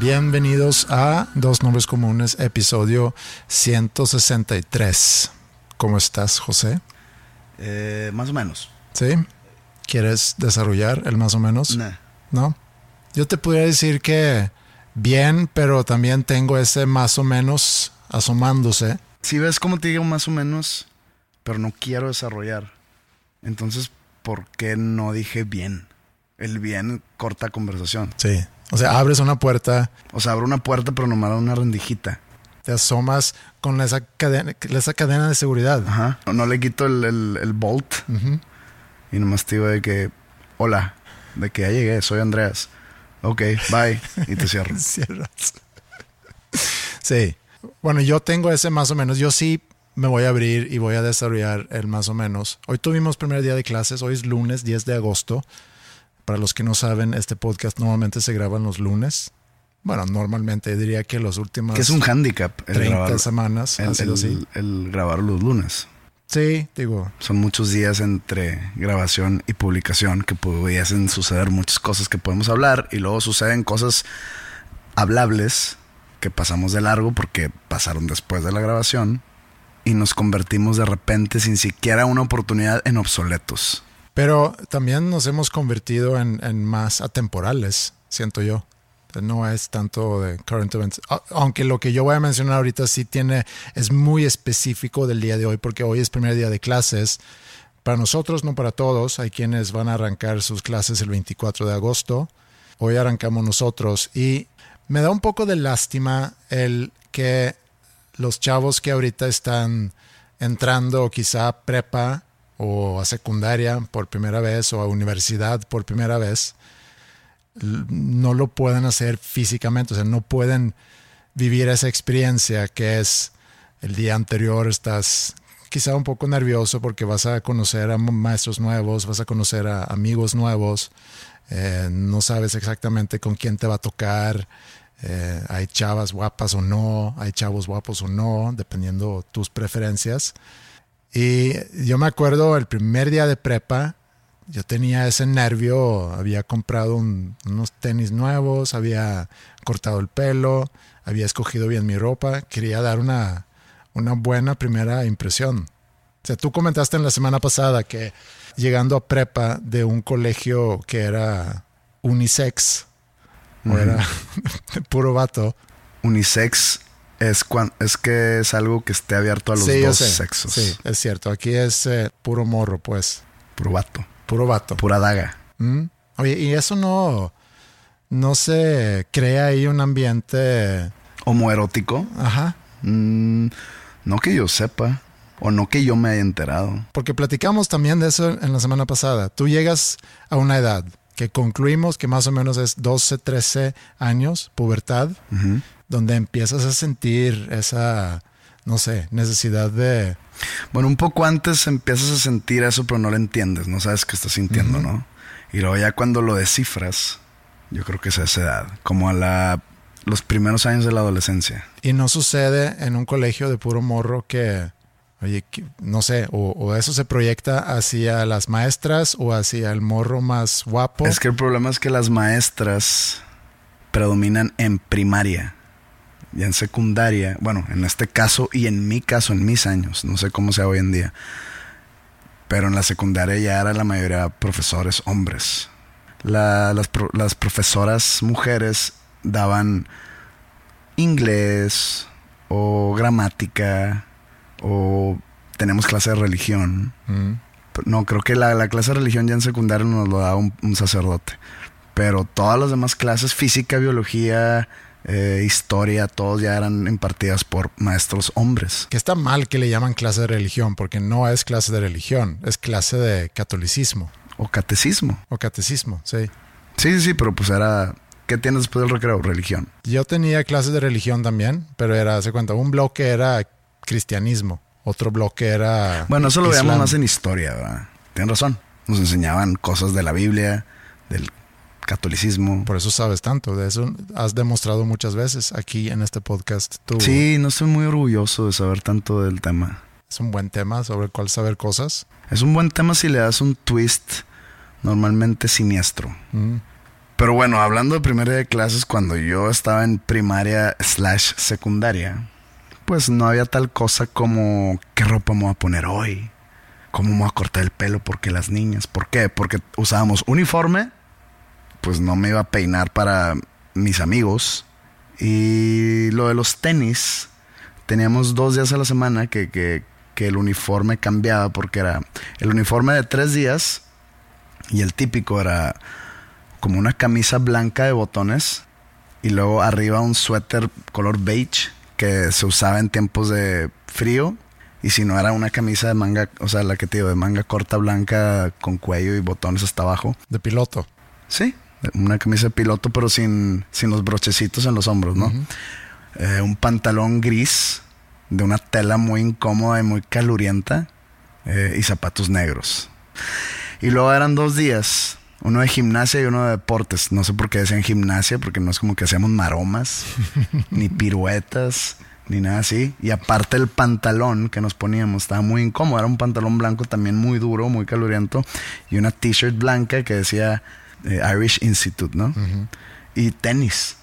Bienvenidos a Dos Nombres Comunes, episodio 163. ¿Cómo estás, José? Eh, más o menos. ¿Sí? ¿Quieres desarrollar el más o menos? Nah. ¿No? Yo te podría decir que bien, pero también tengo ese más o menos asomándose. Si ves cómo te digo más o menos, pero no quiero desarrollar. Entonces, ¿por qué no dije bien? El bien corta conversación. Sí. O sea, abres una puerta, O sea, abro una puerta, pero nomás una rendijita. te asomas con esa cadena, esa cadena de seguridad. Ajá. No, no le quito el, el- el bolt. Y nomás te digo de que, hola, de que ya llegué, soy Andreas. Ok, bye. Y te cierro. Cierras. Sí. Bueno, yo tengo ese más o menos. Yo sí me voy a abrir y voy a desarrollar el más o menos. Hoy tuvimos primer día de clases. Hoy es lunes 10 de agosto. Para los que no saben, este podcast normalmente se graba en los lunes. Bueno, normalmente diría que los últimos Que es un handicap el 30 grabar, semanas el, ha sido el- así. el grabar los lunes. Sí, digo, Son muchos días entre grabación y publicación que pudiesen suceder muchas cosas que podemos hablar y luego suceden cosas hablables que pasamos de largo porque pasaron después de la grabación y nos convertimos de repente sin siquiera una oportunidad en obsoletos. Pero también nos hemos convertido en, más atemporales, siento yo. No es tanto de current events. Aunque lo que yo voy a mencionar ahorita sí tiene, es muy específico del día de hoy, porque hoy es primer día de clases. Para nosotros, no para todos. Hay quienes van a arrancar sus clases el 24 de agosto. Hoy arrancamos nosotros. Y me da un poco de lástima el que los chavos que ahorita están entrando quizá prepa o a secundaria por primera vez o a universidad por primera vez, no lo pueden hacer físicamente, o sea, no pueden vivir esa experiencia que es el día anterior estás quizá un poco nervioso porque vas a conocer a ma- maestros nuevos, vas a conocer a amigos nuevos, eh, no sabes exactamente con quién te va a tocar, eh, hay chavas guapas o no, hay chavos guapos o no, dependiendo tus preferencias. Y yo me acuerdo el primer día de prepa, yo tenía ese nervio, había comprado un- unos tenis nuevos, había cortado el pelo, había escogido bien mi ropa, quería dar una, una buena primera impresión. O sea, tú comentaste en la semana pasada que llegando a prepa de un colegio que era unisex, o era puro vato, Unisex es, cuan- es que es algo que esté abierto a los Sí, dos sexos. Sí, es cierto. Aquí es eh, puro morro, pues. Puro vato, Puro vato. pura daga. ¿Mm? Oye, y eso no, no se crea ahí un ambiente. Homoerótico. Ajá. Mm, no que yo sepa. O no que yo me haya enterado. Porque platicamos también de eso en la semana pasada. Tú llegas a una edad que concluimos que más o menos es 12, 13 años, pubertad. Donde empiezas a sentir esa, no sé, necesidad de... Bueno, un poco antes empiezas a sentir eso, pero no lo entiendes, no sabes qué estás sintiendo, ¿no? Y luego ya cuando lo descifras, yo creo que es a esa edad, como a la, los primeros años de la adolescencia. Y no sucede en un colegio de puro morro que Oye, no sé, o, eso se proyecta hacia las maestras o hacia el morro más guapo. Es que el problema es que las maestras predominan en primaria y en secundaria. Bueno, en este caso y en mi caso, en mis años, no sé cómo sea hoy en día. Pero en la secundaria ya era la mayoría profesores hombres. las, las profesoras mujeres daban inglés o gramática o tenemos clase de religión. Mm. No, creo que la, clase de religión ya en secundaria nos lo da un, sacerdote. Pero todas las demás clases, física, biología, eh, historia, todos ya eran impartidas por maestros hombres. Que está mal que le llaman clase de religión, porque no es clase de religión, es clase de catolicismo. O catecismo. O catecismo, sí. Sí, sí, sí, pero pues era ¿Qué tienes después del recreo? Religión. Yo tenía clases de religión también, pero era, se cuenta, un bloque era cristianismo, otro bloque era. Bueno, eso lo veíamos más en historia, ¿verdad? Tienes razón. Nos enseñaban cosas de la Biblia, del catolicismo. Por eso sabes tanto, de eso has demostrado muchas veces aquí en este podcast. Tú. Sí, no estoy muy orgulloso de saber tanto del tema. Es un buen tema sobre el cual saber cosas. Es un buen tema si le das un twist normalmente siniestro. Mm. Pero bueno, hablando de primer día de clases, cuando yo estaba en primaria slash secundaria, pues no había tal cosa como qué ropa me voy a poner hoy, cómo me voy a cortar el pelo, porque las niñas, ¿por qué? Porque usábamos uniforme, pues no me iba a peinar para mis amigos. Y lo de los tenis, teníamos dos días a la semana que, que, que el uniforme cambiaba porque era el uniforme de tres días y el típico era como una camisa blanca de botones y luego arriba un suéter color beige que se usaba en tiempos de frío y si no era una camisa de manga, o sea, la que te digo, de manga corta blanca con cuello y botones hasta abajo. De piloto. Sí, una camisa de piloto pero sin, sin los brochecitos en los hombros, ¿no? Eh, un pantalón gris de una tela muy incómoda y muy calurienta eh, y zapatos negros. Y luego eran dos días uno de gimnasia y uno de deportes. No sé por qué decían gimnasia, porque no es como que hacíamos maromas, ni piruetas, ni nada así. Y aparte el pantalón que nos poníamos estaba muy incómodo. Era un pantalón blanco también muy duro, muy caluriento. Y una t-shirt blanca que decía eh, Irish Institute, ¿no? Y tenis.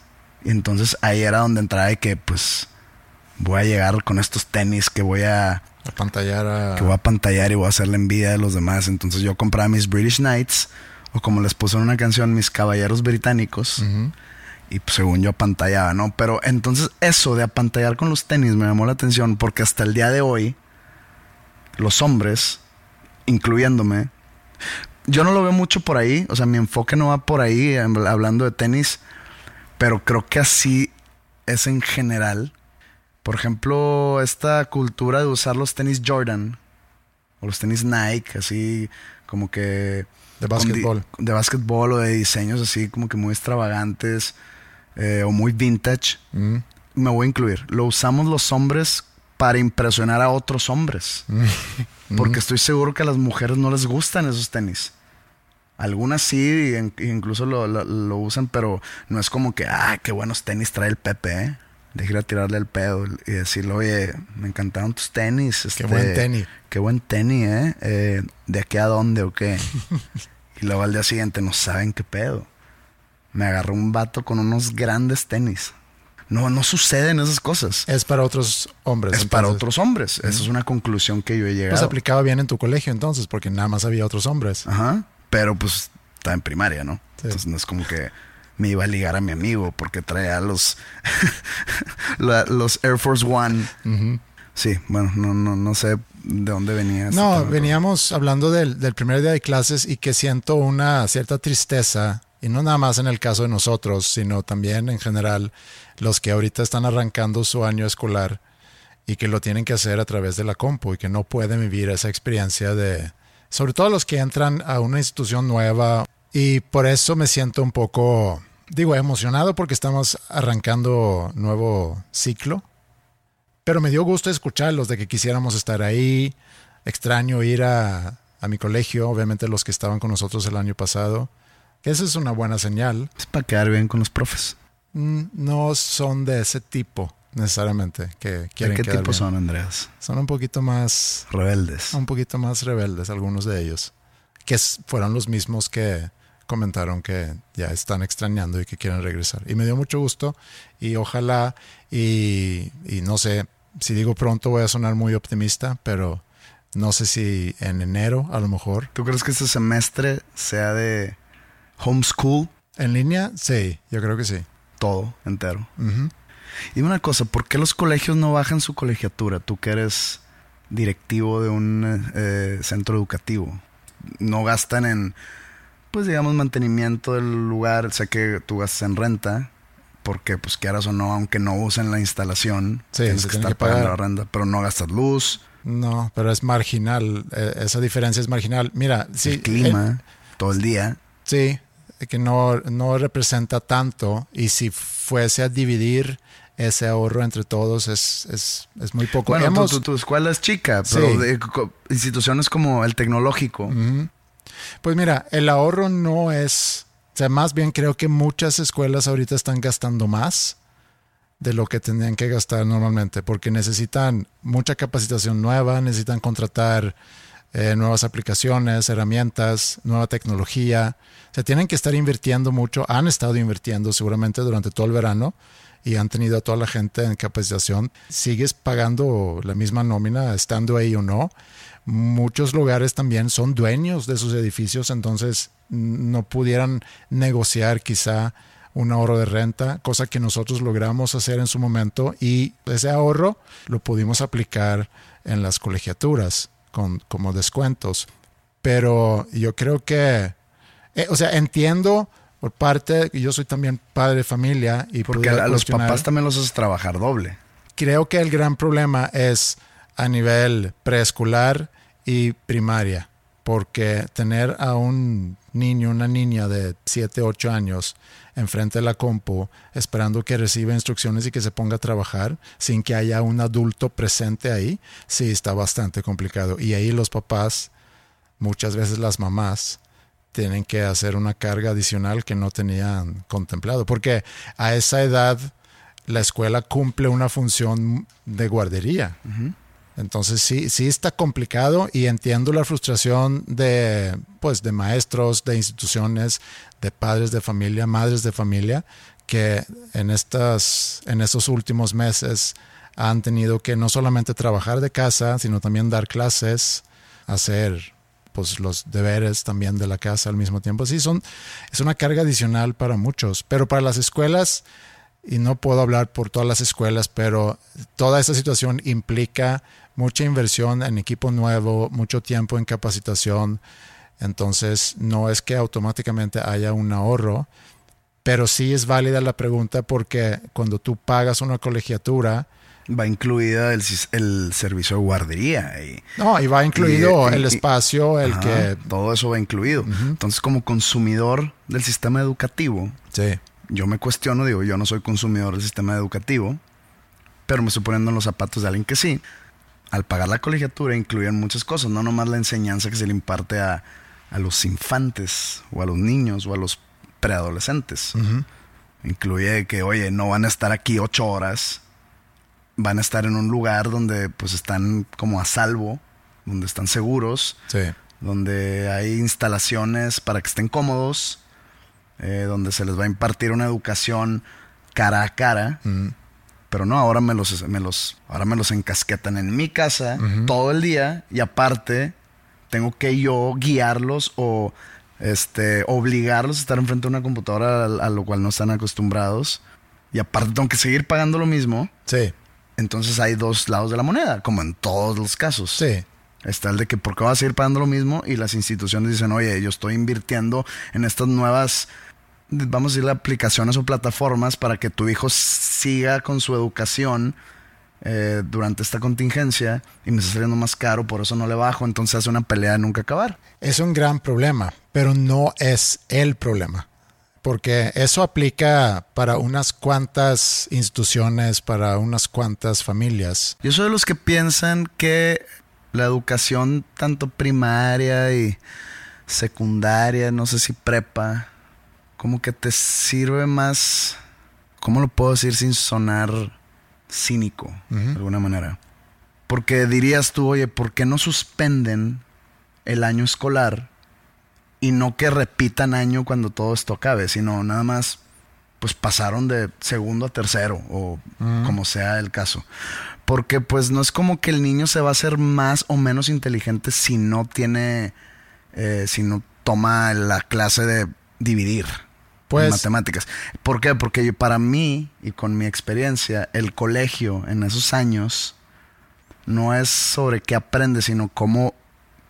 Y entonces ahí era donde entraba y que pues voy a llegar con estos tenis que voy a... A pantallar Que voy a pantallar y voy a hacer la envidia de los demás. Entonces yo compraba mis British Knights o como les puso en una canción, mis caballeros británicos. Y pues, según yo apantallaba, ¿no? Pero entonces eso de apantallar con los tenis me llamó la atención porque hasta el día de hoy, los hombres, incluyéndome, yo no lo veo mucho por ahí, o sea, mi enfoque no va por ahí hablando de tenis, pero creo que así es en general. Por ejemplo, esta cultura de usar los tenis Jordan o los tenis Nike, así como que de básquetbol. De básquetbol o de diseños así como que muy extravagantes eh, o muy vintage. Mm. Me voy a incluir. Lo usamos los hombres para impresionar a otros hombres. Mm. Porque estoy seguro que a las mujeres no les gustan esos tenis. Algunas sí, incluso lo, lo, usan, pero no es como que, ah, qué buenos tenis trae el Pepe, ¿eh? de ir a tirarle el pedo y decirle, oye, me encantaron tus tenis. Este, qué buen tenis. Qué buen tenis, ¿eh? ¿eh? de aquí a dónde o qué? y luego al día siguiente no saben qué pedo. Me agarró un vato con unos grandes tenis. No, no suceden esas cosas. Es para otros hombres. Es para otros hombres. Esa es una conclusión que yo he llegado. Pues aplicaba bien en tu colegio entonces, porque nada más había otros hombres. Ajá. Pero pues está en primaria, ¿no? Entonces no es como que me iba a ligar a mi amigo porque traía los, los Air Force One. Sí, bueno, no, no, no sé de dónde venía. No, veníamos hablando del, del, primer día de clases y que siento una cierta tristeza, y no nada más en el caso de nosotros, sino también en general los que ahorita están arrancando su año escolar y que lo tienen que hacer a través de la compu y que no pueden vivir esa experiencia de, sobre todo los que entran a una institución nueva. Y por eso me siento un poco digo, emocionado porque estamos arrancando nuevo ciclo, pero me dio gusto escucharlos de que quisiéramos estar ahí. Extraño ir a, a mi colegio, obviamente los que estaban con nosotros el año pasado, esa es una buena señal. Es para quedar bien con los profes. Mm, no son de ese tipo. Necesariamente que ¿De quieren qué quedar tipo bien. son, Andreas? Son un poquito más Rebeldes. un poquito más rebeldes algunos de ellos, que fueron los mismos que comentaron que ya están extrañando y que quieren regresar. Y me dio mucho gusto y ojalá, y, y no sé, si digo pronto voy a sonar muy optimista, pero no sé si en enero a lo mejor. ¿Tú crees que este semestre sea de homeschool? En línea, sí, yo creo que sí. Todo entero. Dime una cosa, ¿por qué los colegios no bajan su colegiatura? Tú que eres directivo de un eh, centro educativo. No gastan en, pues digamos, mantenimiento del lugar. Sé que tú gastas en renta, porque pues quieras o no, aunque no usen la instalación, Sí, tienes que estar que pagando la renta, pero no gastas luz, No, pero es marginal, eh, esa diferencia es marginal. Mira, sí, el clima, todo el día. Sí, que no, no representa tanto y si fuese a dividir ese ahorro entre todos es, es, es muy poco. Bueno, tu- Hemos- tu, tu escuela es chica, pero Sí. de co- instituciones como el tecnológico. Pues mira, el ahorro no es, o sea, más bien creo que muchas escuelas ahorita están gastando más de lo que tendrían que gastar normalmente, porque necesitan mucha capacitación nueva, necesitan contratar eh, nuevas aplicaciones, herramientas, nueva tecnología. O sea, tienen que estar invirtiendo mucho, han estado invirtiendo seguramente durante todo el verano y han tenido a toda la gente en capacitación. Sigues pagando la misma nómina estando ahí o no. Muchos lugares también son dueños de sus edificios, entonces mm, no pudieran negociar quizá un ahorro de renta, cosa que nosotros logramos hacer en su momento y ese ahorro lo pudimos aplicar en las colegiaturas con, como descuentos. Pero yo creo que, eh, o sea, entiendo por parte, yo soy también padre de familia y porque a los papás también los haces trabajar doble. creo que el gran problema es a nivel preescolar y primaria, porque tener a un niño, una niña de 7, 8 años enfrente de la compu esperando que reciba instrucciones y que se ponga a trabajar sin que haya un adulto presente ahí, sí está bastante complicado. Y ahí los papás, muchas veces las mamás, tienen que hacer una carga adicional que no tenían contemplado, porque a esa edad la escuela cumple una función de guardería. Entonces sí, sí está complicado y entiendo la frustración de, pues, de maestros, de instituciones, de padres de familia, madres de familia, que en, estas, en estos últimos meses han tenido que no solamente trabajar de casa, sino también dar clases, hacer pues los deberes también de la casa al mismo tiempo. Sí, son, es una carga adicional para muchos, pero para las escuelas, y no puedo hablar por todas las escuelas, pero toda esta situación implica mucha inversión en equipo nuevo, mucho tiempo en capacitación, entonces no es que automáticamente haya un ahorro, pero sí es válida la pregunta porque cuando tú pagas una colegiatura, Va incluida el, servicio de guardería. Y, no, y va incluido Y- el y- espacio, el Ajá, que... Todo eso va incluido. Entonces, como consumidor del sistema educativo, Sí. yo me cuestiono, digo, yo no soy consumidor del sistema educativo, pero me estoy poniendo en los zapatos de alguien que sí. Al pagar la colegiatura incluyen muchas cosas, no nomás la enseñanza que se le imparte a, a los infantes o a los niños o a los preadolescentes. Incluye que, oye, no van a estar aquí ocho horas, van a estar en un lugar donde pues están como a salvo, donde están seguros, Sí. donde hay instalaciones para que estén cómodos, eh, donde se les va a impartir una educación cara a cara. Pero no, ahora me los, me los, ahora me los encasquetan en mi casa todo el día y aparte tengo que yo guiarlos o este, obligarlos a estar enfrente de una computadora a, a lo cual no están acostumbrados. Y aparte tengo que seguir pagando lo mismo. Sí. Entonces hay dos lados de la moneda, como en todos los casos. Sí. Está el de que por qué vas a seguir pagando lo mismo y las instituciones dicen, oye, yo estoy invirtiendo en estas nuevas, vamos a decirle, aplicaciones o plataformas para que tu hijo siga con su educación eh, durante esta contingencia y me está saliendo más caro, por eso no le bajo, entonces hace una pelea de nunca acabar. Es un gran problema, pero no es el problema. Porque eso aplica para unas cuantas instituciones, para unas cuantas familias. Yo soy de los que piensan que la educación, tanto primaria y secundaria, no sé si prepa, como que te sirve más, ¿cómo lo puedo decir sin sonar cínico, de alguna manera. Porque dirías tú, oye, ¿por qué no suspenden el año escolar y no que repitan año cuando todo esto acabe, sino nada más pues pasaron de segundo a tercero o como sea el caso. Porque pues no es como que el niño se va a hacer más o menos inteligente si no tiene, eh, si no toma la clase de dividir. Pues, matemáticas. ¿Por qué? Porque para mí y con mi experiencia, el colegio en esos años no es sobre qué aprendes, sino cómo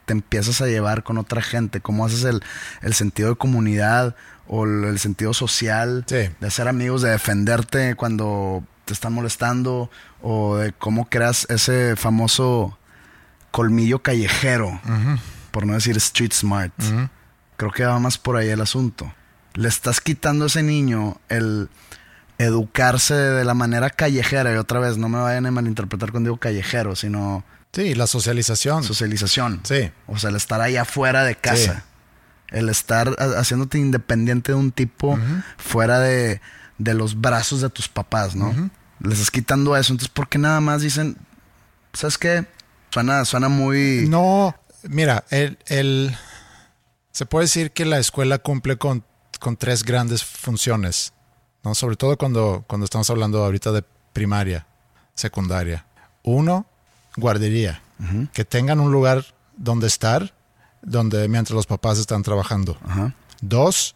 te empiezas a llevar con otra gente, cómo haces el, sentido de comunidad o el, sentido social, de hacer amigos, de defenderte cuando te están molestando o de cómo creas ese famoso colmillo callejero, por no decir street smart. Creo que va más por ahí el asunto. Le estás quitando a ese niño el educarse de la manera callejera y otra vez no me vayan a malinterpretar cuando digo callejero, sino Sí, la socialización. Socialización. Sí. O sea, el estar ahí afuera de casa. El estar haciéndote independiente de un tipo fuera de, los brazos de tus papás, ¿no? Les estás quitando eso. Entonces, ¿por qué nada más dicen, ¿sabes qué? Suena, suena muy... No, mira, el, el, se puede decir que la escuela cumple con, con tres grandes funciones, ¿no? Sobre todo cuando, cuando estamos hablando ahorita de primaria, secundaria. Uno, guardería, que tengan un lugar donde estar, donde mientras los papás están trabajando. Dos,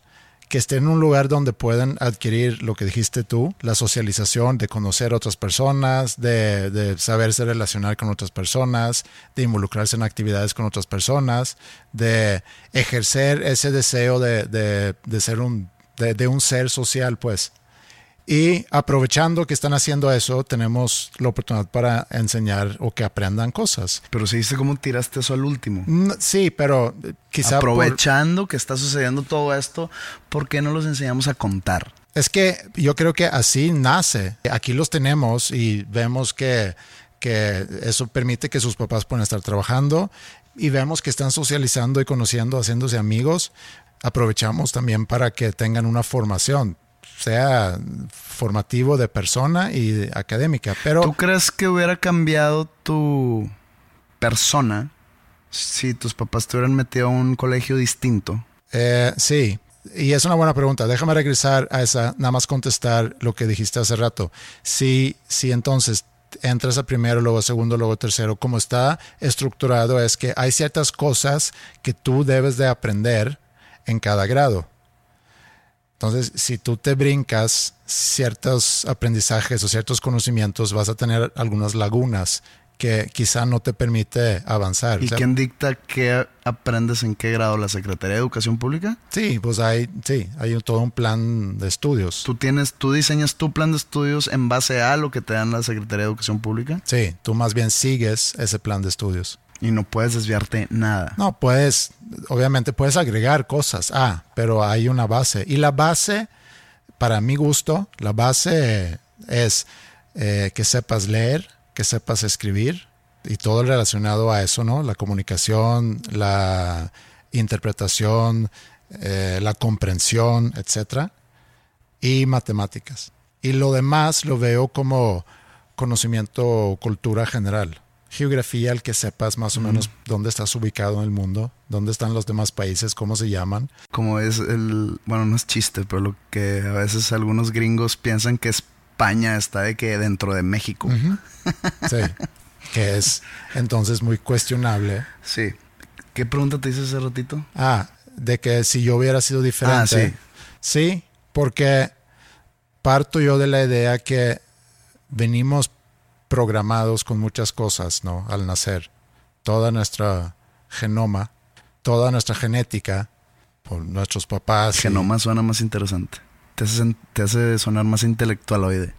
que estén en un lugar donde puedan adquirir lo que dijiste tú, la socialización, de conocer otras personas, de, saberse relacionar con otras personas, de involucrarse en actividades con otras personas, de ejercer ese deseo de, ser un, de, un ser social, pues. Y aprovechando que están haciendo eso, tenemos la oportunidad para enseñar o que aprendan cosas. Pero se dice cómo tiraste eso al último. Mm, sí, pero quizá. Aprovechando que está sucediendo todo esto, ¿por qué no los enseñamos a contar? Es que yo creo que así nace. Aquí los tenemos y vemos que, que eso permite que sus papás puedan estar trabajando y vemos que están socializando y conociendo, haciéndose amigos. Aprovechamos también para que tengan una formación sea formativo de persona y académica. Pero ¿Tú crees que hubiera cambiado tu persona si tus papás te hubieran metido a un colegio distinto? Eh, sí, y es una buena pregunta. Déjame regresar a esa, nada más contestar lo que dijiste hace rato. Si, si entonces entras a primero, luego a segundo, luego a tercero, como está estructurado es que hay ciertas cosas que tú debes de aprender en cada grado. Entonces, si tú te brincas ciertos aprendizajes o ciertos conocimientos, vas a tener algunas lagunas que quizá no te permite avanzar. ¿Y quién dicta qué aprendes en qué grado? ¿La Secretaría de Educación Pública? Sí, pues hay, sí, hay todo un plan de estudios. ¿Tú tienes, tú diseñas tu plan de estudios en base a lo que te dan la Secretaría de Educación Pública? Sí, tú más bien sigues ese plan de estudios. Y no puedes desviarte nada. No, puedes, obviamente puedes agregar cosas, ah, pero hay una base. Y la base, para mi gusto, la base es eh, que sepas leer, que sepas escribir y todo relacionado a eso, ¿no? La comunicación, la interpretación, eh, la comprensión, etcétera, y matemáticas. Y lo demás lo veo como conocimiento, cultura general geografía, el que sepas más o menos dónde estás ubicado en el mundo, dónde están los demás países, cómo se llaman. Como es el, bueno, no es chiste, pero lo que a veces algunos gringos piensan que España está de que dentro de México. Sí, que es entonces muy cuestionable. Sí. ¿Qué pregunta te hice hace ratito? Ah, de que si yo hubiera sido diferente. Ah, sí. Sí, porque parto yo de la idea que venimos programados con muchas cosas, ¿no? Al nacer. Toda nuestra genoma, toda nuestra genética, por nuestros papás. Genoma suena más interesante. Te hace, te hace sonar más intelectual hoy.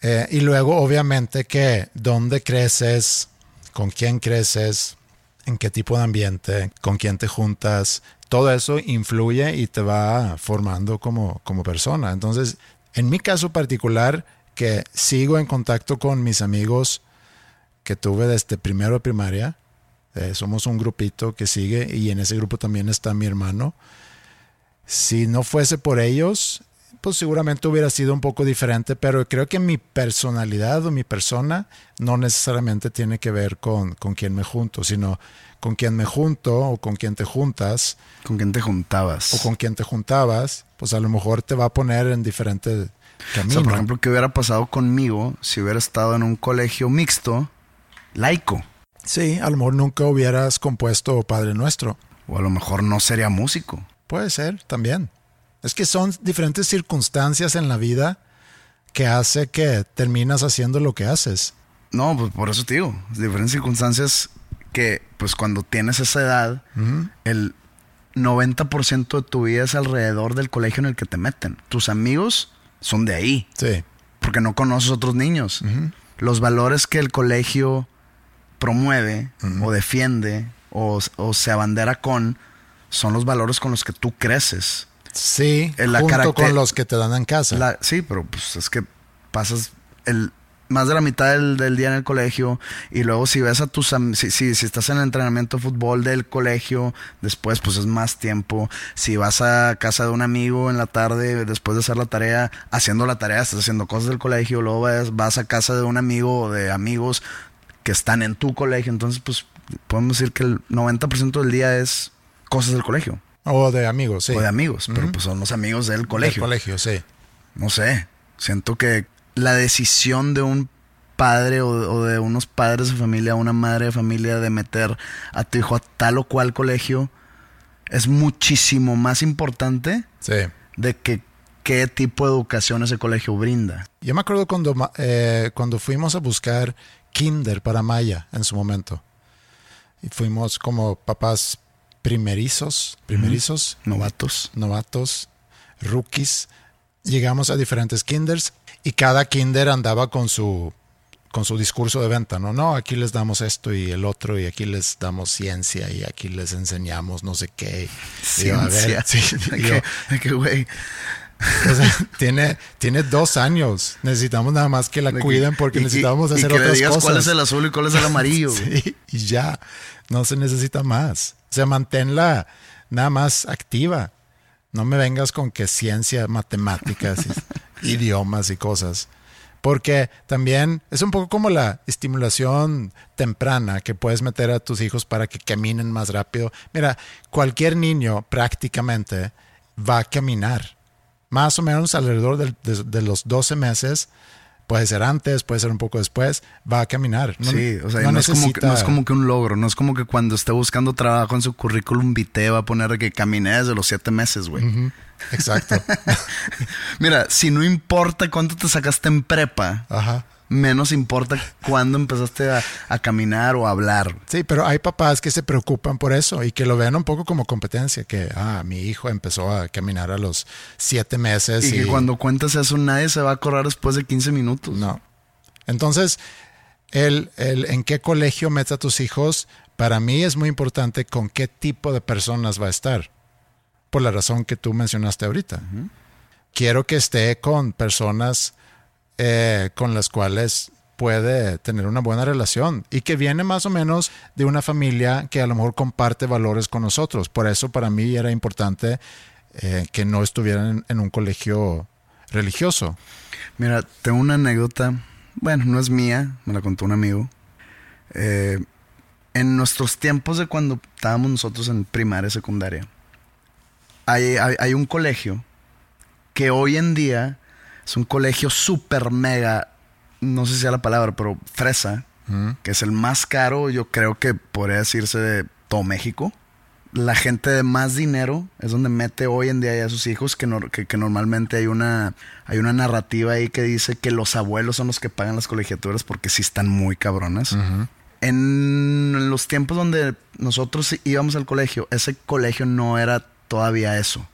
Eh, y luego, obviamente, que dónde creces, con quién creces, en qué tipo de ambiente, con quién te juntas, todo eso influye y te va formando como, como persona. Entonces, en mi caso particular, que sigo en contacto con mis amigos que tuve desde primero de primaria. Eh, somos un grupito que sigue y en ese grupo también está mi hermano. Si no fuese por ellos, pues seguramente hubiera sido un poco diferente, pero creo que mi personalidad o mi persona no necesariamente tiene que ver con, con quién me junto, sino con quién me junto o con quién te juntas. ¿Con quién te juntabas? O con quién te juntabas, pues a lo mejor te va a poner en diferentes O sea, por ejemplo, ¿qué hubiera pasado conmigo si hubiera estado en un colegio mixto, laico? Sí, a lo mejor nunca hubieras compuesto Padre Nuestro. O a lo mejor no sería músico. Puede ser, también. Es que son diferentes circunstancias en la vida que hace que terminas haciendo lo que haces. No, pues por eso te digo, diferentes circunstancias que pues cuando tienes esa edad, el 90% de tu vida es alrededor del colegio en el que te meten. Tus amigos son de ahí. Sí. Porque no conoces otros niños. Los valores que el colegio promueve o defiende o, se abandera con son los valores con los que tú creces. Sí, la junto con los que te dan en casa. sí, pero pues es que pasas el más de la mitad del, día en el colegio y luego si ves a tus si, si, si, estás en el entrenamiento de fútbol del colegio, después pues es más tiempo. Si vas a casa de un amigo en la tarde después de hacer la tarea, haciendo la tarea, estás haciendo cosas del colegio, luego vas, vas a casa de un amigo o de amigos que están en tu colegio, entonces pues podemos decir que el 90% del día es cosas del colegio. O de amigos, sí. O de amigos, pero pues son los amigos del colegio. Del colegio, sí. No sé, siento que la decisión de un padre o, de unos padres de familia, una madre de familia de meter a tu hijo a tal o cual colegio es muchísimo más importante de que qué tipo de educación ese colegio brinda. Yo me acuerdo cuando, eh, cuando fuimos a buscar kinder para Maya en su momento. Y fuimos como papás primerizos, primerizos, novatos, novatos, rookies. Llegamos a diferentes kinders y cada kinder andaba con su con su discurso de venta, ¿no? No, aquí les damos esto y el otro y aquí les damos ciencia y aquí les enseñamos no sé qué. Ciencia. qué güey. tiene, tiene dos años. Necesitamos nada más que la cuiden porque necesitamos hacer y que le digas cuál es el azul y cuál es el amarillo. sí, y ya. No se necesita más. O sea, manténla nada más activa. No me vengas con que ciencia, matemáticas, idiomas y cosas. Porque también es un poco como la estimulación temprana que puedes meter a tus hijos para que caminen más rápido. Mira, cualquier niño prácticamente va a caminar. Más o menos alrededor de, de los 12 meses Puede ser antes, puede ser un poco después, va a caminar. sí, o sea, no, es como que, no, es como que, un logro, no es como que cuando esté buscando trabajo en su currículum vitae va a poner que caminé desde los siete meses, güey. Exacto. Mira, si no importa cuánto te sacaste en prepa, Ajá menos importa cuándo empezaste a, caminar o a hablar. Sí, pero hay papás que se preocupan por eso y que lo ven un poco como competencia, que, ah, mi hijo empezó a caminar a los siete meses. Y, que cuando cuentas eso nadie se va a correr después de 15 minutos. No. Entonces, el, el en qué colegio metes a tus hijos, para mí es muy importante con qué tipo de personas va a estar, por la razón que tú mencionaste ahorita. Quiero que esté con personas eh, con las cuales puede tener una buena relación y que viene más o menos de una familia que a lo mejor comparte valores con nosotros. Por eso para mí era importante eh, que no estuvieran en, un colegio religioso. Mira, tengo una anécdota, bueno, no es mía, me la contó un amigo. Eh, en nuestros tiempos de cuando estábamos nosotros en primaria, secundaria, hay, hay un colegio que hoy en día es un colegio súper mega, no sé si sea la palabra, pero fresa, que es el más caro, yo creo que podría decirse de todo México. La gente de más dinero es donde mete hoy en día a sus hijos, que, que, normalmente hay una, hay una narrativa ahí que dice que los abuelos son los que pagan las colegiaturas porque sí están muy cabronas. En los tiempos donde nosotros íbamos al colegio, ese colegio no era todavía eso.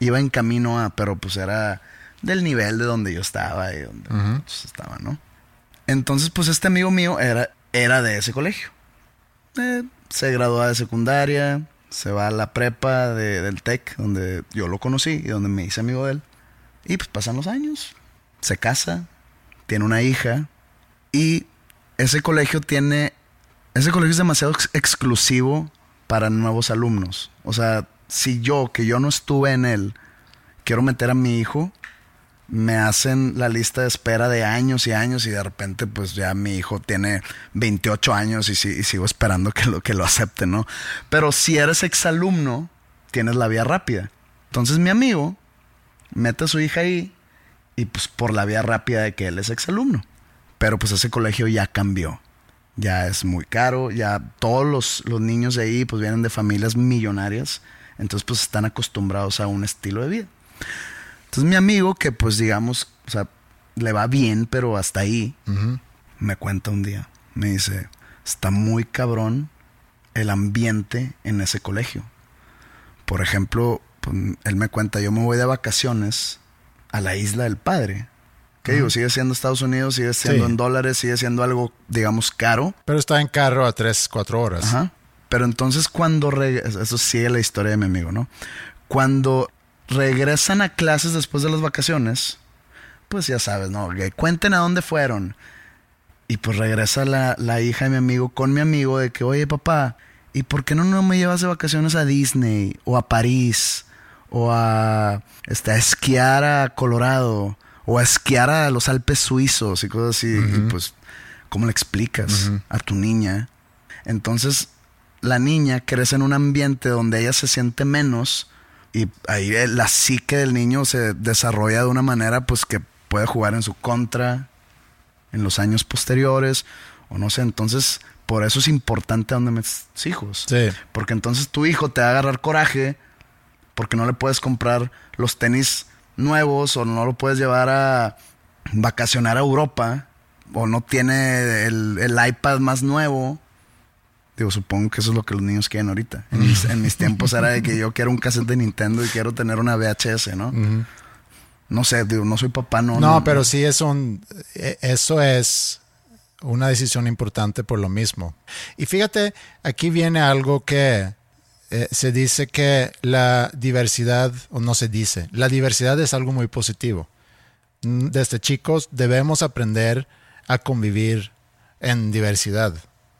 Iba en camino a, pero pues era del nivel de donde yo estaba y donde estaba, ¿no? Entonces, pues este amigo mío era, era de ese colegio. Eh, se graduó de secundaria, se va a la prepa del TEC, donde yo lo conocí y donde me hice amigo de él. Y pues pasan los años, se casa, tiene una hija y ese colegio tiene, ese colegio es demasiado exclusivo para nuevos alumnos. O sea, si yo, que yo no estuve en él, quiero meter a mi hijo, me hacen la lista de espera de años y años y de repente pues ya mi hijo tiene 28 años y, y sigo esperando que lo, que lo acepte, ¿no? Pero si eres exalumno, tienes la vía rápida. Entonces mi amigo mete a su hija ahí y pues por la vía rápida de que él es exalumno. Pero pues ese colegio ya cambió. Ya es muy caro, ya todos los, los niños de ahí pues vienen de familias millonarias, entonces pues están acostumbrados a un estilo de vida. Entonces mi amigo, que pues digamos, o sea, le va bien, pero hasta ahí, me cuenta un día, me dice, está muy cabrón el ambiente en ese colegio. Por ejemplo, pues, él me cuenta, yo me voy de vacaciones a la isla del padre. ¿Qué digo? Sigue siendo Estados Unidos, sigue siendo en dólares, sigue siendo algo, digamos, caro. Pero está en carro a 3, 4 horas. Ajá. Pero entonces cuando regresa, eso sigue la historia de mi amigo, ¿no? Cuando regresan a clases después de las vacaciones, pues ya sabes, ¿no? Que cuenten a dónde fueron. Y pues regresa la, la, hija de mi amigo con mi amigo de que, oye papá, ¿y por qué no, no me llevas de vacaciones a Disney o a París o a, este, a esquiar a Colorado o a esquiar a los Alpes suizos y cosas así? Y pues, ¿cómo le explicas a tu niña? Entonces, la niña crece en un ambiente donde ella se siente menos y ahí la psique del niño se desarrolla de una manera pues que puede jugar en su contra en los años posteriores o no sé, entonces por eso es importante donde metes hijos. Sí. Porque entonces tu hijo te va a agarrar coraje porque no le puedes comprar los tenis nuevos o no lo puedes llevar a vacacionar a Europa o no tiene el, el iPad más nuevo Digo, supongo que eso es lo que los niños quieren ahorita. En mis, tiempos era de que yo quiero un cassette de Nintendo y quiero tener una VHS, ¿no? No sé, digo, no soy papá, no. No, pero sí es un. E, eso es una decisión importante por lo mismo. Y fíjate, aquí viene algo que eh, se dice que la diversidad, o no se dice, la diversidad es algo muy positivo. Mm, desde chicos debemos aprender a convivir en diversidad,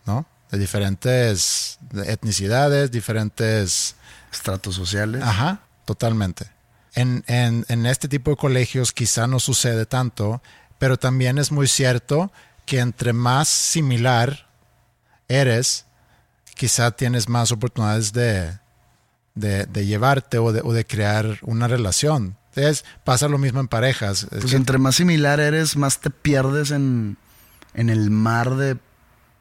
¿no? De diferentes etnicidades, diferentes estratos sociales. Ajá, totalmente. En, en, en, este tipo de colegios quizá no sucede tanto, pero también es muy cierto que entre más similar eres, quizá tienes más oportunidades de, de, de llevarte o de, o de, crear una relación. Entonces, pasa lo mismo en parejas. Pues entre más similar eres, más te pierdes en, en el mar de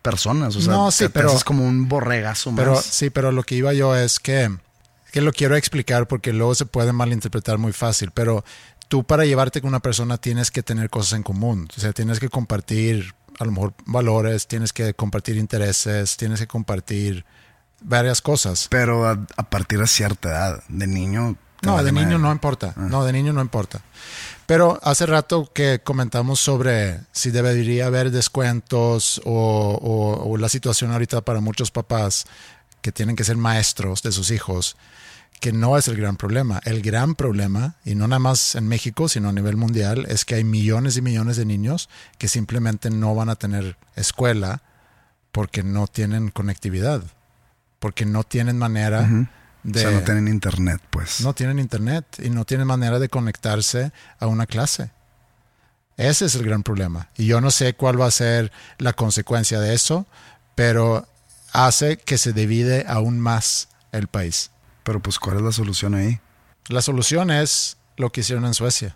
personas. O sea, no, sí, pero es como un borregazo pero, más. Sí, pero lo que iba yo es que, que lo quiero explicar porque luego se puede malinterpretar muy fácil. Pero tú para llevarte con una persona tienes que tener cosas en común. O sea, tienes que compartir a lo mejor valores, tienes que compartir intereses, tienes que compartir varias cosas. Pero a, a partir de cierta edad, de niño. No, vale de niño no importa. Ah. No, de niño no importa. Pero hace rato que comentamos sobre si debería haber descuentos o, la situación ahorita para muchos papás que tienen que ser maestros de sus hijos, que no es el gran problema. El gran problema, y no nada más en México, sino a nivel mundial, es que hay millones y millones de niños que simplemente no van a tener escuela porque no tienen conectividad, porque no tienen manera... De, o sea, no tienen internet, pues. No tienen internet y no tienen manera de conectarse a una clase. Ese es el gran problema. Y yo no sé cuál va a ser la consecuencia de eso, pero hace que se divide aún más el país. Pero pues, ¿cuál es la solución ahí? La solución es lo que hicieron en Suecia.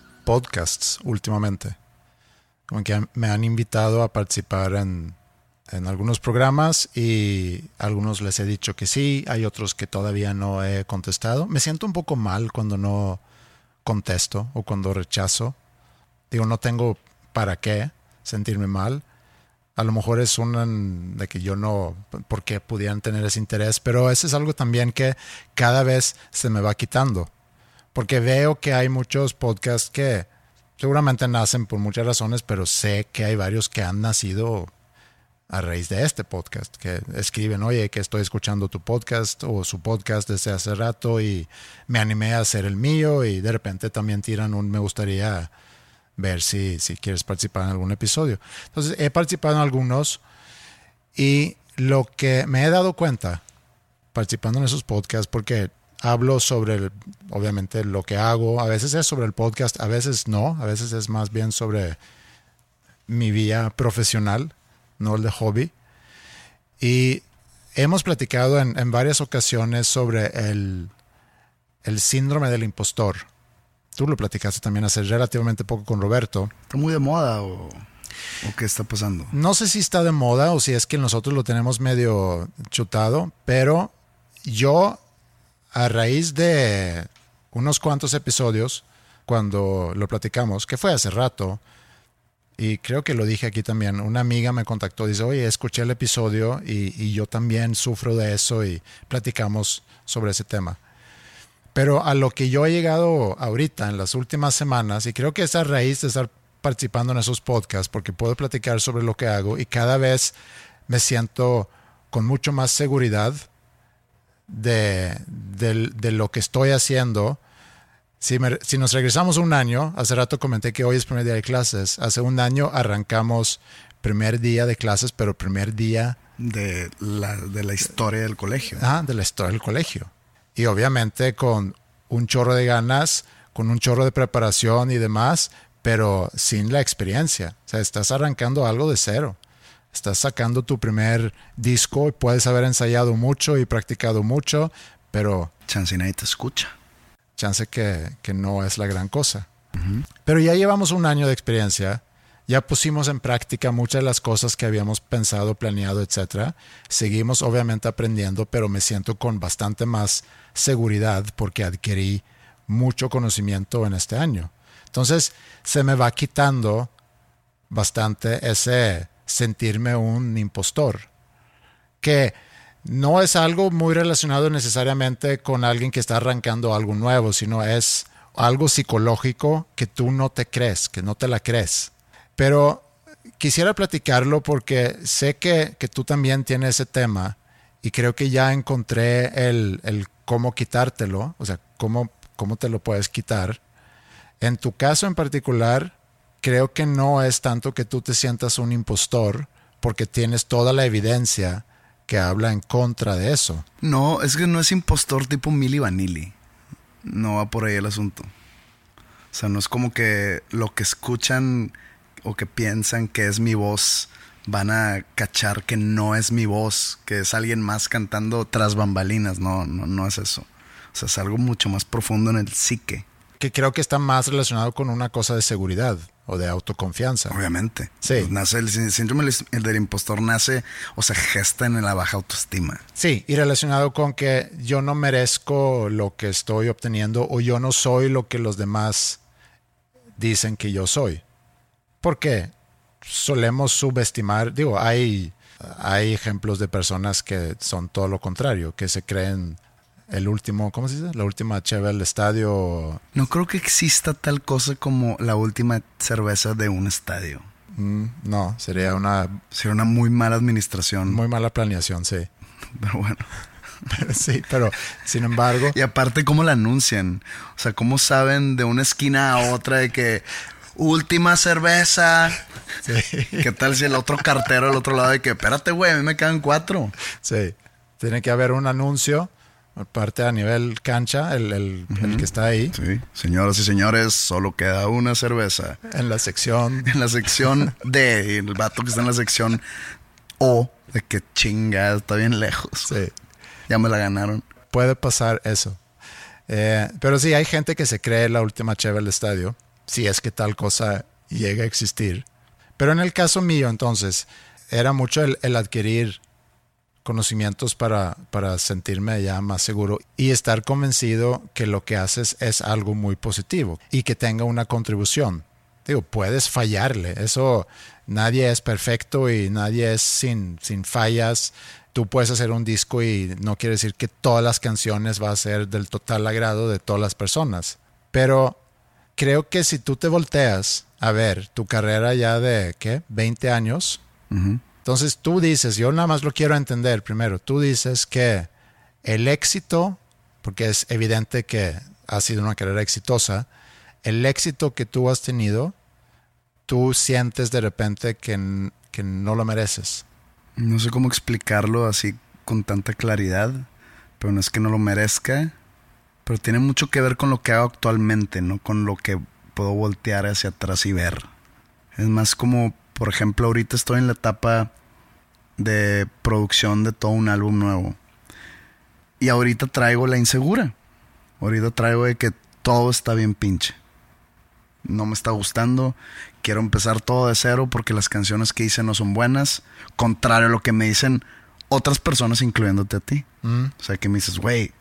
podcasts últimamente. Como que me han invitado a participar en, en algunos programas y algunos les he dicho que sí, hay otros que todavía no he contestado. Me siento un poco mal cuando no contesto o cuando rechazo. Digo, no tengo para qué sentirme mal. A lo mejor es una de que yo no, porque pudieran tener ese interés, pero eso es algo también que cada vez se me va quitando porque veo que hay muchos podcasts que seguramente nacen por muchas razones, pero sé que hay varios que han nacido a raíz de este podcast, que escriben, oye, que estoy escuchando tu podcast o su podcast desde hace rato y me animé a hacer el mío y de repente también tiran un me gustaría ver si, si quieres participar en algún episodio. Entonces, he participado en algunos y lo que me he dado cuenta participando en esos podcasts, porque hablo sobre, obviamente, lo que hago. A veces es sobre el podcast, a veces no. A veces es más bien sobre mi vida profesional, no el de hobby. Y hemos platicado en, en varias ocasiones sobre el, el, síndrome del impostor. Tú lo platicaste también hace relativamente poco con Roberto. ¿Está muy de moda o, o qué está pasando? No sé si está de moda o si es que nosotros lo tenemos medio chutado, pero yo a raíz de unos cuantos episodios, cuando lo platicamos, que fue hace rato, y creo que lo dije aquí también, una amiga me contactó, dice, oye, escuché el episodio y, y yo también sufro de eso y platicamos sobre ese tema. Pero a lo que yo he llegado ahorita, en las últimas semanas, y creo que es a raíz de estar participando en esos podcasts, porque puedo platicar sobre lo que hago y cada vez me siento con mucho más seguridad de, de, de lo que estoy haciendo. Si, me, si, nos regresamos un año, hace rato comenté que hoy es primer día de clases. Hace un año arrancamos primer día de clases, pero primer día de la, de la historia del colegio. Ah, de la historia del colegio. Y obviamente con un chorro de ganas, con un chorro de preparación y demás, pero sin la experiencia. O sea, estás arrancando algo de cero estás sacando tu primer disco y puedes haber ensayado mucho y practicado mucho, pero... Chance nadie te escucha. Chance que, que no es la gran cosa. Uh -huh. Pero ya llevamos un año de experiencia, ya pusimos en práctica muchas de las cosas que habíamos pensado, planeado, etc. Seguimos obviamente aprendiendo, pero me siento con bastante más seguridad porque adquirí mucho conocimiento en este año. Entonces se me va quitando bastante ese sentirme un impostor. Que no es algo muy relacionado necesariamente con alguien que está arrancando algo nuevo, sino es algo psicológico que tú no te crees, que no te la crees. Pero quisiera platicarlo porque sé que, que tú también tienes ese tema y creo que ya encontré el, el cómo quitártelo, o sea, cómo, cómo te lo puedes quitar. En tu caso en particular, creo que no es tanto que tú te sientas un impostor porque tienes toda la evidencia que habla en contra de eso. No, es que no es impostor tipo Milli Vanilli. No va por ahí el asunto. O sea, no es como que lo que escuchan o que piensan que es mi voz van a cachar que no es mi voz, que es alguien más cantando tras bambalinas. No, no, no es eso. O sea, es algo mucho más profundo en el psique. Que creo que está más relacionado con una cosa de seguridad o de autoconfianza. Obviamente. Sí. Pues nace el síndrome el del impostor nace o se gesta en la baja autoestima. Sí, y relacionado con que yo no merezco lo que estoy obteniendo o yo no soy lo que los demás dicen que yo soy. ¿Por qué? Solemos subestimar, digo, hay, hay ejemplos de personas que son todo lo contrario, que se creen el último, ¿cómo se dice? La última cheve del estadio. No creo que exista tal cosa como la última cerveza de un estadio. Mm, no, sería una... Sería una muy mala administración. Muy mala planeación, sí. Pero bueno. Pero sí, pero sin embargo... Y aparte, ¿cómo la anuncian? O sea, ¿cómo saben de una esquina a otra de que última cerveza. ¿Qué tal si el otro cartero al otro lado de que, espérate, güey, a mí me quedan cuatro? Sí. Tiene que haber un anuncio, aparte a nivel cancha, el, el, el que está ahí. Sí, señoras y señores, solo queda una cerveza. En la sección. En la sección D, y el vato que está en la sección O, de que chinga, está bien lejos. Sí. Ya me la ganaron. Puede pasar eso. Eh, pero sí, hay gente que se cree la última cheve del estadio, si es que tal cosa llega a existir. Pero en el caso mío, entonces, era mucho el, el adquirir conocimientos para, para sentirme ya más seguro y estar convencido que lo que haces es algo muy positivo y que tenga una contribución. Digo, puedes fallarle, eso nadie es perfecto y nadie es sin, sin fallas. Tú puedes hacer un disco y no quiere decir que todas las canciones va a ser del total agrado de todas las personas. Pero creo que si tú te volteas a ver tu carrera ya de, ¿qué? 20 años. Entonces tú dices, yo nada más lo quiero entender primero, tú dices que el éxito, porque es evidente que ha sido una carrera exitosa, el éxito que tú has tenido, tú sientes de repente que, que no lo mereces. No sé cómo explicarlo así con tanta claridad, pero no es que no lo merezca, pero tiene mucho que ver con lo que hago actualmente, no con lo que puedo voltear hacia atrás y ver. Es más como, por ejemplo, ahorita estoy en la etapa de producción de todo un álbum nuevo. Y ahorita traigo la insegura. Ahorita traigo de que todo está bien pinche. No me está gustando. Quiero empezar todo de cero porque las canciones que hice no son buenas. Contrario a lo que me dicen otras personas, incluyéndote a ti. Mm. O sea, que me dices, güey,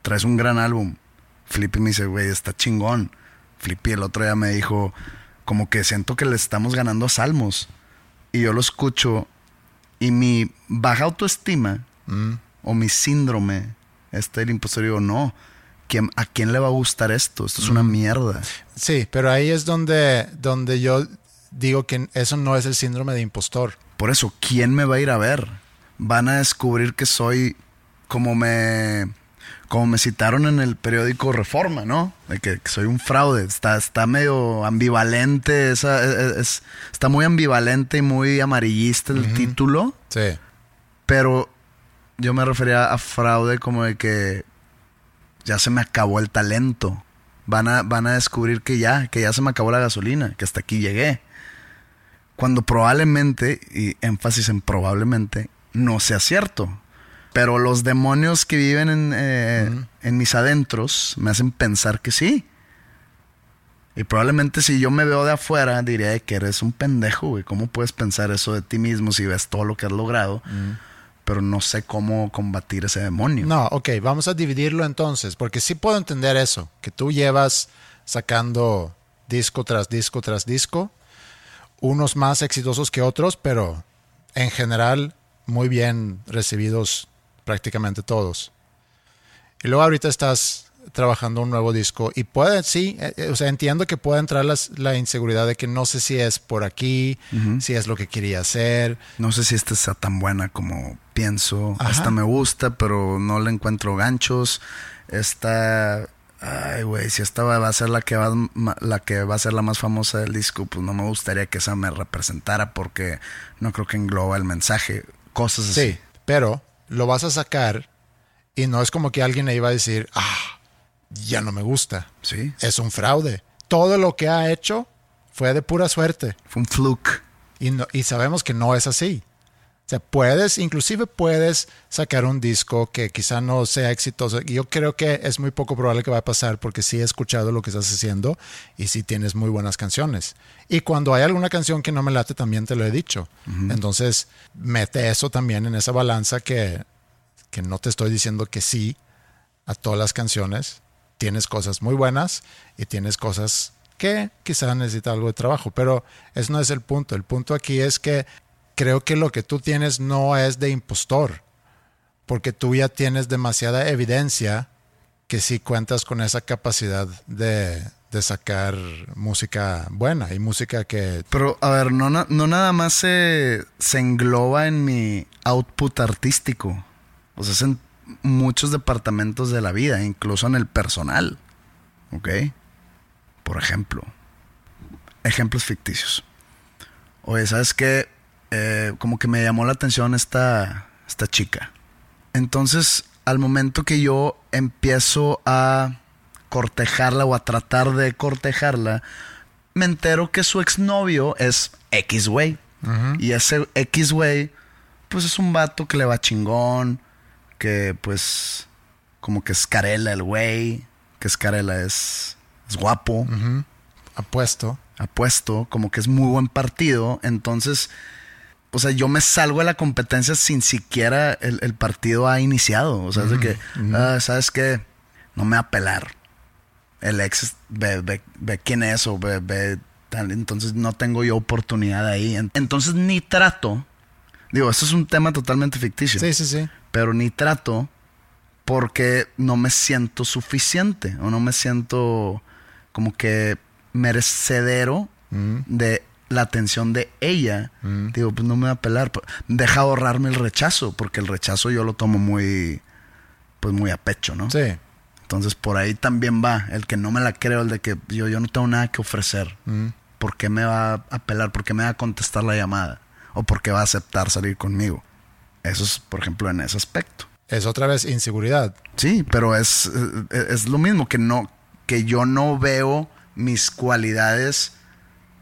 traes un gran álbum. Flippy me dice, güey, está chingón. Flippy el otro día me dijo, como que siento que le estamos ganando a Salmos. Y yo lo escucho y mi baja autoestima Mm. o mi síndrome, este del impostor, digo, no, ¿quién- ¿a quién le va a gustar esto? Esto es una mierda. Sí, pero ahí es donde, donde yo digo que eso no es el síndrome de impostor. Por eso, ¿quién me va a ir a ver? Van a descubrir que soy como me como me citaron en el periódico Reforma, ¿no? De que, que soy un fraude. Está, está medio ambivalente, esa, es- es- está muy ambivalente y muy amarillista el título. Sí. Pero yo me refería a fraude como de que ya se me acabó el talento. Van a, van a descubrir que ya, que ya se me acabó la gasolina, que hasta aquí llegué. Cuando probablemente, y énfasis en probablemente, no sea cierto. Pero los demonios que viven en, eh, en mis adentros me hacen pensar que sí. Y probablemente si yo me veo de afuera, diría que eres un pendejo, güey. ¿Cómo puedes pensar eso de ti mismo si ves todo lo que has logrado? Pero no sé cómo combatir ese demonio. No, ok, vamos a dividirlo entonces, porque sí puedo entender eso, que tú llevas sacando disco tras disco tras disco, unos más exitosos que otros, pero en general muy bien recibidos prácticamente todos. Y luego ahorita estás trabajando un nuevo disco y puede, sí, eh, eh, o sea, entiendo que puede entrar las- la inseguridad de que no sé si es por aquí, si es lo que quería hacer, No sé si esta sea tan buena como pienso. Ajá. Esta me gusta, pero no le encuentro ganchos. Esta. Ay, güey, si esta va a ser la que va, la que va a ser la más famosa del disco, pues no me gustaría que esa me representara porque no creo que engloba el mensaje. Cosas así. Sí, pero lo vas a sacar y no es como que alguien le iba a decir, ah, ya no me gusta. Sí. Es un fraude. Todo lo que ha hecho fue de pura suerte Fue un fluke. y, no- y sabemos que no es así. O sea, puedes, inclusive puedes sacar un disco que quizá no sea exitoso. Yo creo que es muy poco probable que va a pasar porque sí he escuchado lo que estás haciendo y sí tienes muy buenas canciones. Y cuando hay alguna canción que no me late, también te lo he dicho. Entonces, mete eso también en esa balanza que, que no te estoy diciendo que sí a todas las canciones. Tienes cosas muy buenas y tienes cosas que quizá necesita algo de trabajo, pero ese no es el punto. El punto aquí es que creo que lo que tú tienes no es de impostor, porque tú ya tienes demasiada evidencia que sí cuentas con esa capacidad de, sacar música buena y música que... Pero, a ver, no, no nada más se, se engloba en mi output artístico. O sea, es en muchos departamentos de la vida, incluso en el personal. ¿Ok? Por ejemplo, ejemplos ficticios. Oye, ¿sabes qué? Eh, como que me llamó la atención esta, esta chica. Entonces, al momento que yo empiezo a cortejarla o a tratar de cortejarla, me entero que su exnovio es X-Way. Y ese X-Way, pues es un vato que le va chingón, que pues como que es carela el güey, que es carela es, es guapo. Apuesto. Apuesto, como que es muy buen partido. Entonces, o sea, yo me salgo de la competencia sin siquiera el, partido ha iniciado. O sea, es de que, ah, ¿sabes qué? No me va a pelar. El ex ve, ve, quién es o ve, ve tal. Entonces no tengo yo oportunidad ahí. Entonces ni trato. Digo, esto es un tema totalmente ficticio. Sí, sí, sí. Pero ni trato porque no me siento suficiente o no me siento como que merecedero de la atención de ella. Mm. Digo, pues no me va a pelar. Deja ahorrarme el rechazo, porque el rechazo yo lo tomo muy, pues muy a pecho, ¿no? Sí. Entonces por ahí también va el que no me la creo, el de que yo, yo no tengo nada que ofrecer. Mm. ¿Por qué me va a pelar? ¿Por qué me va a contestar la llamada? ¿O por qué va a aceptar salir conmigo? Eso es, por ejemplo, en ese aspecto. Es otra vez inseguridad. Sí, pero es, eh, es lo mismo que no, que yo no veo mis cualidades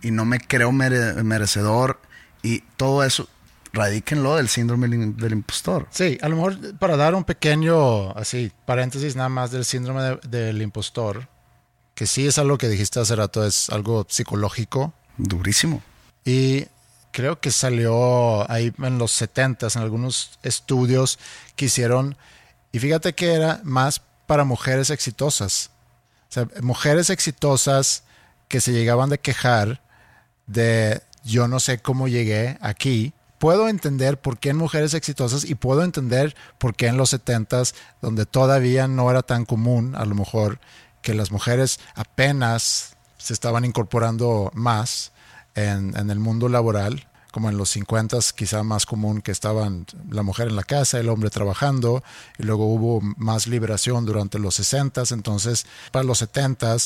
y no me creo merecedor y todo eso radíquenlo del síndrome del, impostor. Sí, a lo mejor para dar un pequeño, así, paréntesis nada más del síndrome del impostor, que sí es algo que dijiste hace rato, es algo psicológico. Durísimo. Y creo que salió ahí en los 70 en algunos estudios que hicieron, y fíjate que era más para mujeres exitosas. O sea, mujeres exitosas que se llegaban de quejar de yo no sé cómo llegué aquí. Puedo entender por qué en mujeres exitosas y puedo entender por qué en los 70s, donde todavía no era tan común, a lo mejor, que las mujeres apenas se estaban incorporando más, en, el mundo laboral, como en los 50 quizá más común que estaban la mujer en la casa, el hombre trabajando, y luego hubo más liberación durante los 60, entonces para los 70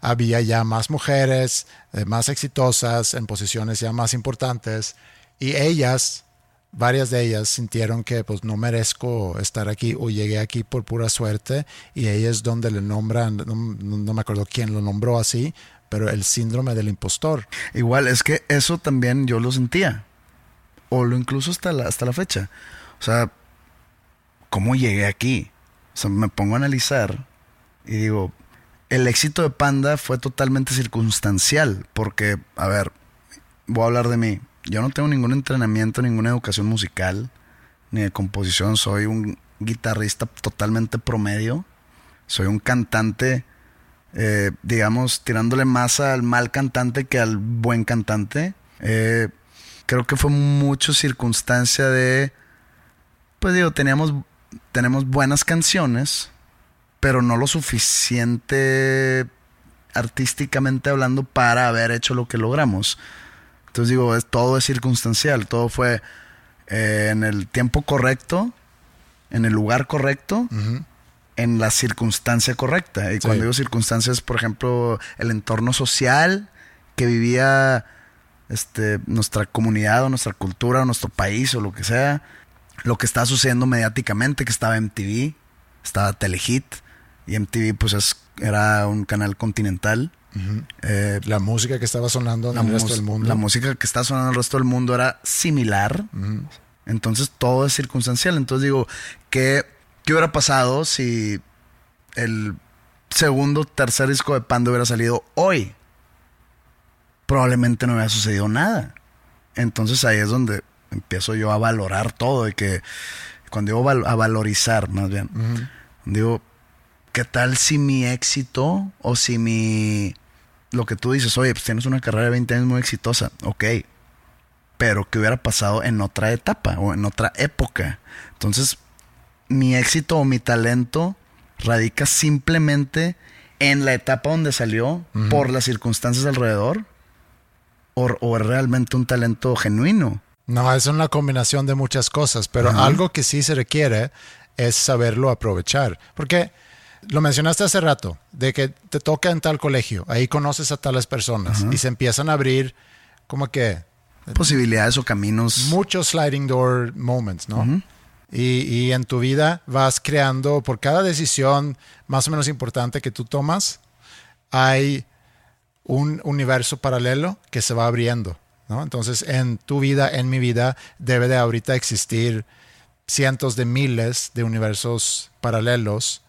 había ya más mujeres, eh, más exitosas, en posiciones ya más importantes, y ellas, varias de ellas sintieron que pues no merezco estar aquí o llegué aquí por pura suerte, y ella es donde le nombran, no me acuerdo quién lo nombró así, pero el síndrome del impostor. Igual, es que eso también yo lo sentía. O lo incluso hasta la, hasta la fecha. O sea, ¿cómo llegué aquí? O sea, me pongo a analizar y digo, el éxito de Panda fue totalmente circunstancial. Porque, a ver, voy a hablar de mí. Yo no tengo ningún entrenamiento, ninguna educación musical, ni de composición. Soy un guitarrista totalmente promedio. Soy un cantante eh, digamos, tirándole más al mal cantante que al buen cantante. Eh, creo que fue mucho circunstancia de, pues digo, teníamos, tenemos buenas canciones, pero no lo suficiente artísticamente hablando para haber hecho lo que logramos. Entonces digo, todo es circunstancial, todo fue eh, en el tiempo correcto, en el lugar correcto en la circunstancia correcta. Y cuando digo circunstancias, por ejemplo, el entorno social que vivía este, nuestra comunidad o nuestra cultura o nuestro país o lo que sea, lo que estaba sucediendo mediáticamente, que estaba MTV, estaba Telehit, y MTV pues es, era un canal continental. Eh, la música que estaba sonando en el resto del mundo. La música que estaba sonando en el resto del mundo era similar. Entonces todo es circunstancial. Entonces digo, que ¿Qué hubiera pasado si el segundo, tercer disco de Panda hubiera salido hoy? Probablemente no hubiera sucedido nada. Entonces ahí es donde empiezo yo a valorar todo y que cuando digo a valorizar más bien, digo, ¿qué tal si mi éxito o si mi... Lo que tú dices, oye, pues tienes una carrera de 20 años muy exitosa, ok, pero ¿qué hubiera pasado en otra etapa o en otra época? Entonces, mi éxito o mi talento radica simplemente en la etapa donde salió por las circunstancias alrededor o, es realmente un talento genuino. No, es una combinación de muchas cosas, pero algo que sí se requiere es saberlo aprovechar. Porque lo mencionaste hace rato, de que te toca en tal colegio, ahí conoces a tales personas y se empiezan a abrir como que Posibilidades o caminos. muchos sliding door moments, ¿no? Y, y en tu vida vas creando, por cada decisión más o menos importante que tú tomas, hay un universo paralelo que se va abriendo, ¿no? Entonces, en tu vida, en mi vida, debe de ahorita existir cientos de miles de universos paralelos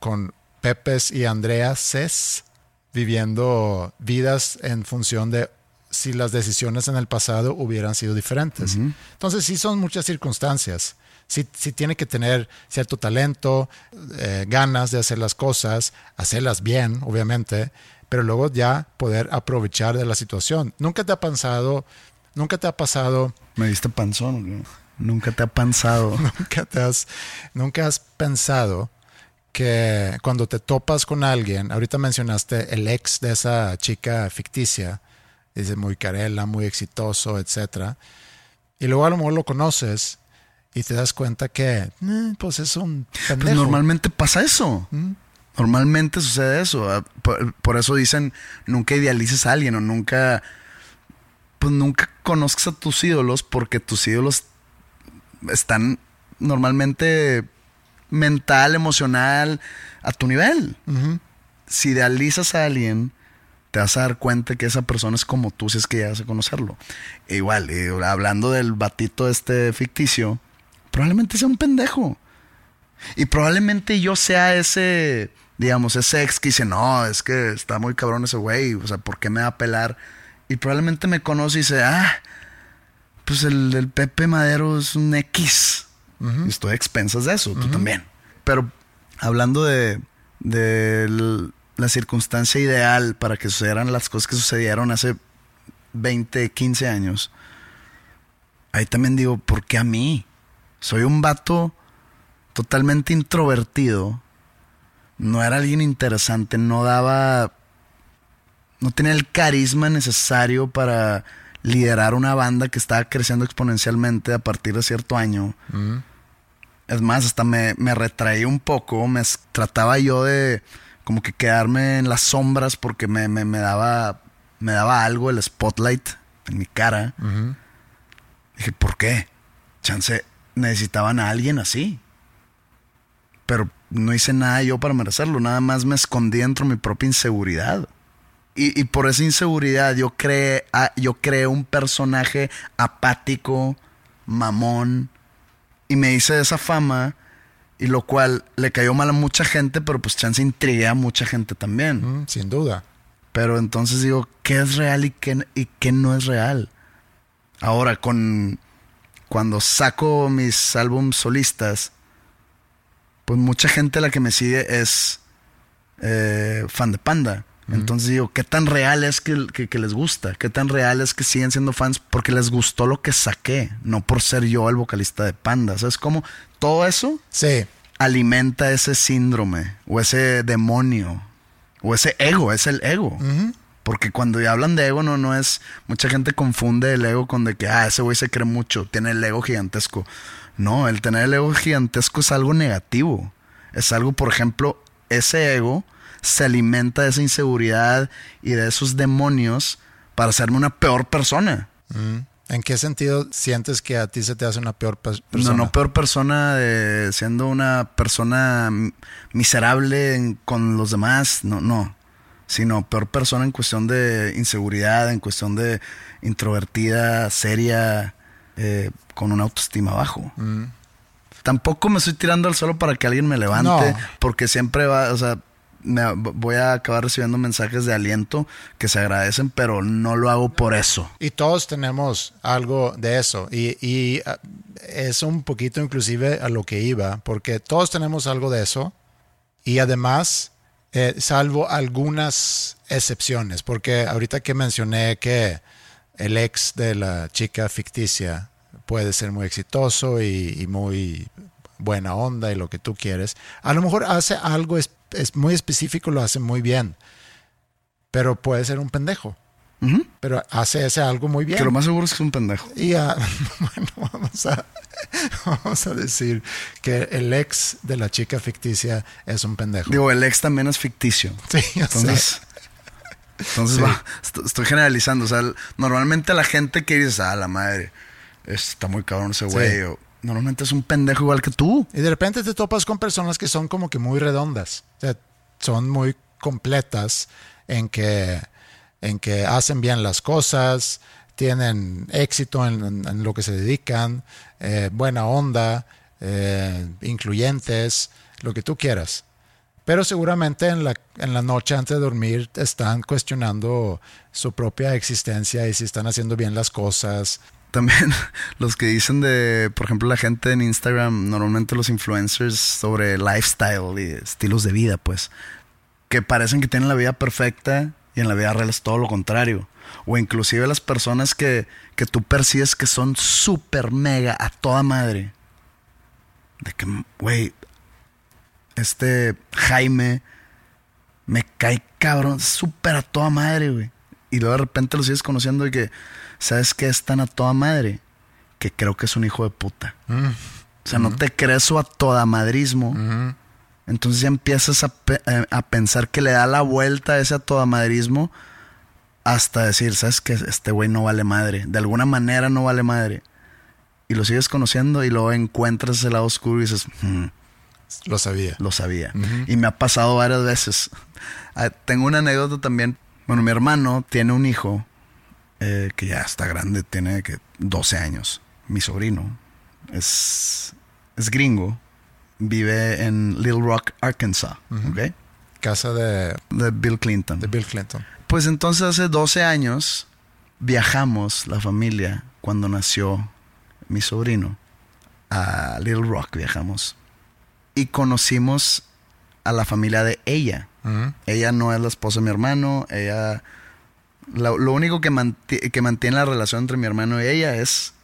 con Pepes y Andreases viviendo vidas en función de si las decisiones en el pasado hubieran sido diferentes. Entonces sí son muchas circunstancias. Sí, sí tiene que tener cierto talento, eh, ganas de hacer las cosas, hacerlas bien, obviamente, pero luego ya poder aprovechar de la situación. Nunca te ha pasado, nunca te ha pasado Me diste panzón. Nunca te ha panzado. nunca te has, nunca has pensado que cuando te topas con alguien, ahorita mencionaste el ex de esa chica ficticia, dice muy carela, muy exitoso, etcétera, y luego a lo mejor lo conoces y te das cuenta que, eh, pues es un Pues normalmente pasa eso. Normalmente sucede eso. Ah, Por, por eso dicen, nunca idealices a alguien o nunca, pues nunca conozcas a tus ídolos porque tus ídolos están normalmente mental, emocional, a tu nivel. Si idealizas a alguien, te vas a dar cuenta que esa persona es como tú si es que llegas a conocerlo. E igual, eh, hablando del batito este ficticio, probablemente sea un pendejo. Y probablemente yo sea ese, digamos, ese ex que dice, no, es que está muy cabrón ese güey, o sea, ¿por qué me va a pelar? Y probablemente me conoce y dice, ah, pues el, el Pepe Madero es un X. Y estoy a expensas de eso, tú también. Pero hablando de, de la circunstancia ideal para que sucedieran las cosas que sucedieron hace 20, 15 años, ahí también digo, ¿por qué a mí? Soy un vato totalmente introvertido. No era alguien interesante, no daba. No tenía el carisma necesario para liderar una banda que estaba creciendo exponencialmente a partir de cierto año. Es más, hasta me, me retraí un poco. Me trataba yo de como que quedarme en las sombras porque me, me, me daba. Me daba algo el spotlight en mi cara. Dije, ¿por qué? Chance, necesitaban a alguien así. Pero no hice nada yo para merecerlo. Nada más me escondí dentro de mi propia inseguridad. Y, y por esa inseguridad yo creé, yo creé un personaje apático, mamón. Y me hice esa fama. Y lo cual le cayó mal a mucha gente, pero pues chance intrigué a mucha gente también. Mm, sin duda. Pero entonces digo, ¿qué es real y qué, y qué no es real? Ahora, con cuando saco mis álbumes solistas, pues mucha gente la que me sigue es eh, fan de Panda. Entonces digo, ¿qué tan real es que, que- que les gusta? ¿Qué tan real es que siguen siendo fans porque les gustó lo que saqué? No por ser yo el vocalista de Panda. ¿Sabes cómo? Todo eso Sí, alimenta ese síndrome o ese demonio o ese ego, es el ego. Porque cuando ya hablan de ego no, no es, mucha gente confunde el ego con de que, ah, ese güey se cree mucho, tiene el ego gigantesco. No, el tener el ego gigantesco es algo negativo. Es algo, por ejemplo, ese ego se alimenta de esa inseguridad y de esos demonios para hacerme una peor persona. ¿en qué sentido sientes que a ti se te hace una peor pe- No, persona? no peor persona de siendo una persona miserable en- con los demás, no, no. Sino peor persona en cuestión de inseguridad, en cuestión de introvertida, seria, eh, con una autoestima bajo. Tampoco me estoy tirando al suelo para que alguien me levante, No. porque siempre va, o sea, me- voy a acabar recibiendo mensajes de aliento que se agradecen, pero no lo hago por eso. Y todos tenemos algo de eso. Y, y, ah, es un poquito inclusive a lo que iba, porque todos tenemos algo de eso. Y además, eh, salvo algunas excepciones, porque ahorita que mencioné que el ex de la chica ficticia puede ser muy exitoso y, y muy buena onda y lo que tú quieres, a lo mejor hace algo es, es muy específico, lo hace muy bien, pero puede ser un pendejo. Pero hace ese algo muy bien. Que lo más seguro es que es un pendejo. Y ah, bueno, vamos a, vamos a decir que el ex de la chica ficticia es un pendejo. Digo, el ex también es ficticio. Sí, Entonces, sé. entonces Sí. va, est- estoy generalizando. O sea, normalmente la gente que dices, ah, la madre, está muy cabrón ese güey. Sí. Normalmente es un pendejo igual que tú. Y de repente te topas con personas que son como que muy redondas. O sea, son muy completas en que, en que hacen bien las cosas, tienen éxito en, lo que se dedican, eh, buena onda, eh, incluyentes, lo que tú quieras. Pero seguramente en la, en la noche antes de dormir están cuestionando su propia existencia y si están haciendo bien las cosas. También los que dicen de, por ejemplo, la gente en Instagram, normalmente los influencers sobre lifestyle y estilos de vida, pues, que parecen que tienen la vida perfecta y en la vida real es todo lo contrario. O inclusive las personas que, que tú percibes que son súper mega a toda madre. De que, güey, este Jaime me cae cabrón, súper a toda madre, güey. Y luego de repente lo sigues conociendo y que, ¿sabes qué? Es tan a toda madre que creo que es un hijo de puta. O sea, no te crees su a toda madrismo. Entonces ya empiezas a, pe- eh, a pensar que le da la vuelta ese a toda madrismo hasta decir, ¿sabes qué? Este güey no vale madre. De alguna manera no vale madre. Y lo sigues conociendo y luego encuentras ese lado oscuro y dices, "Hmm, Lo sabía. lo sabía. Y me ha pasado varias veces. Ah, tengo una anécdota también. Bueno, mi hermano tiene un hijo eh, que ya está grande, tiene que 12 años. Mi sobrino es, es gringo. Vive en Little Rock, Arkansas. ¿ok? Casa de, De Bill Clinton. de Bill Clinton. Pues entonces hace 12 años viajamos, la familia, cuando nació mi sobrino, a Little Rock viajamos. Y conocimos a la familia de ella. Ella no es la esposa de mi hermano, ella... Lo, lo único que, manti- que mantiene la relación entre mi hermano y ella es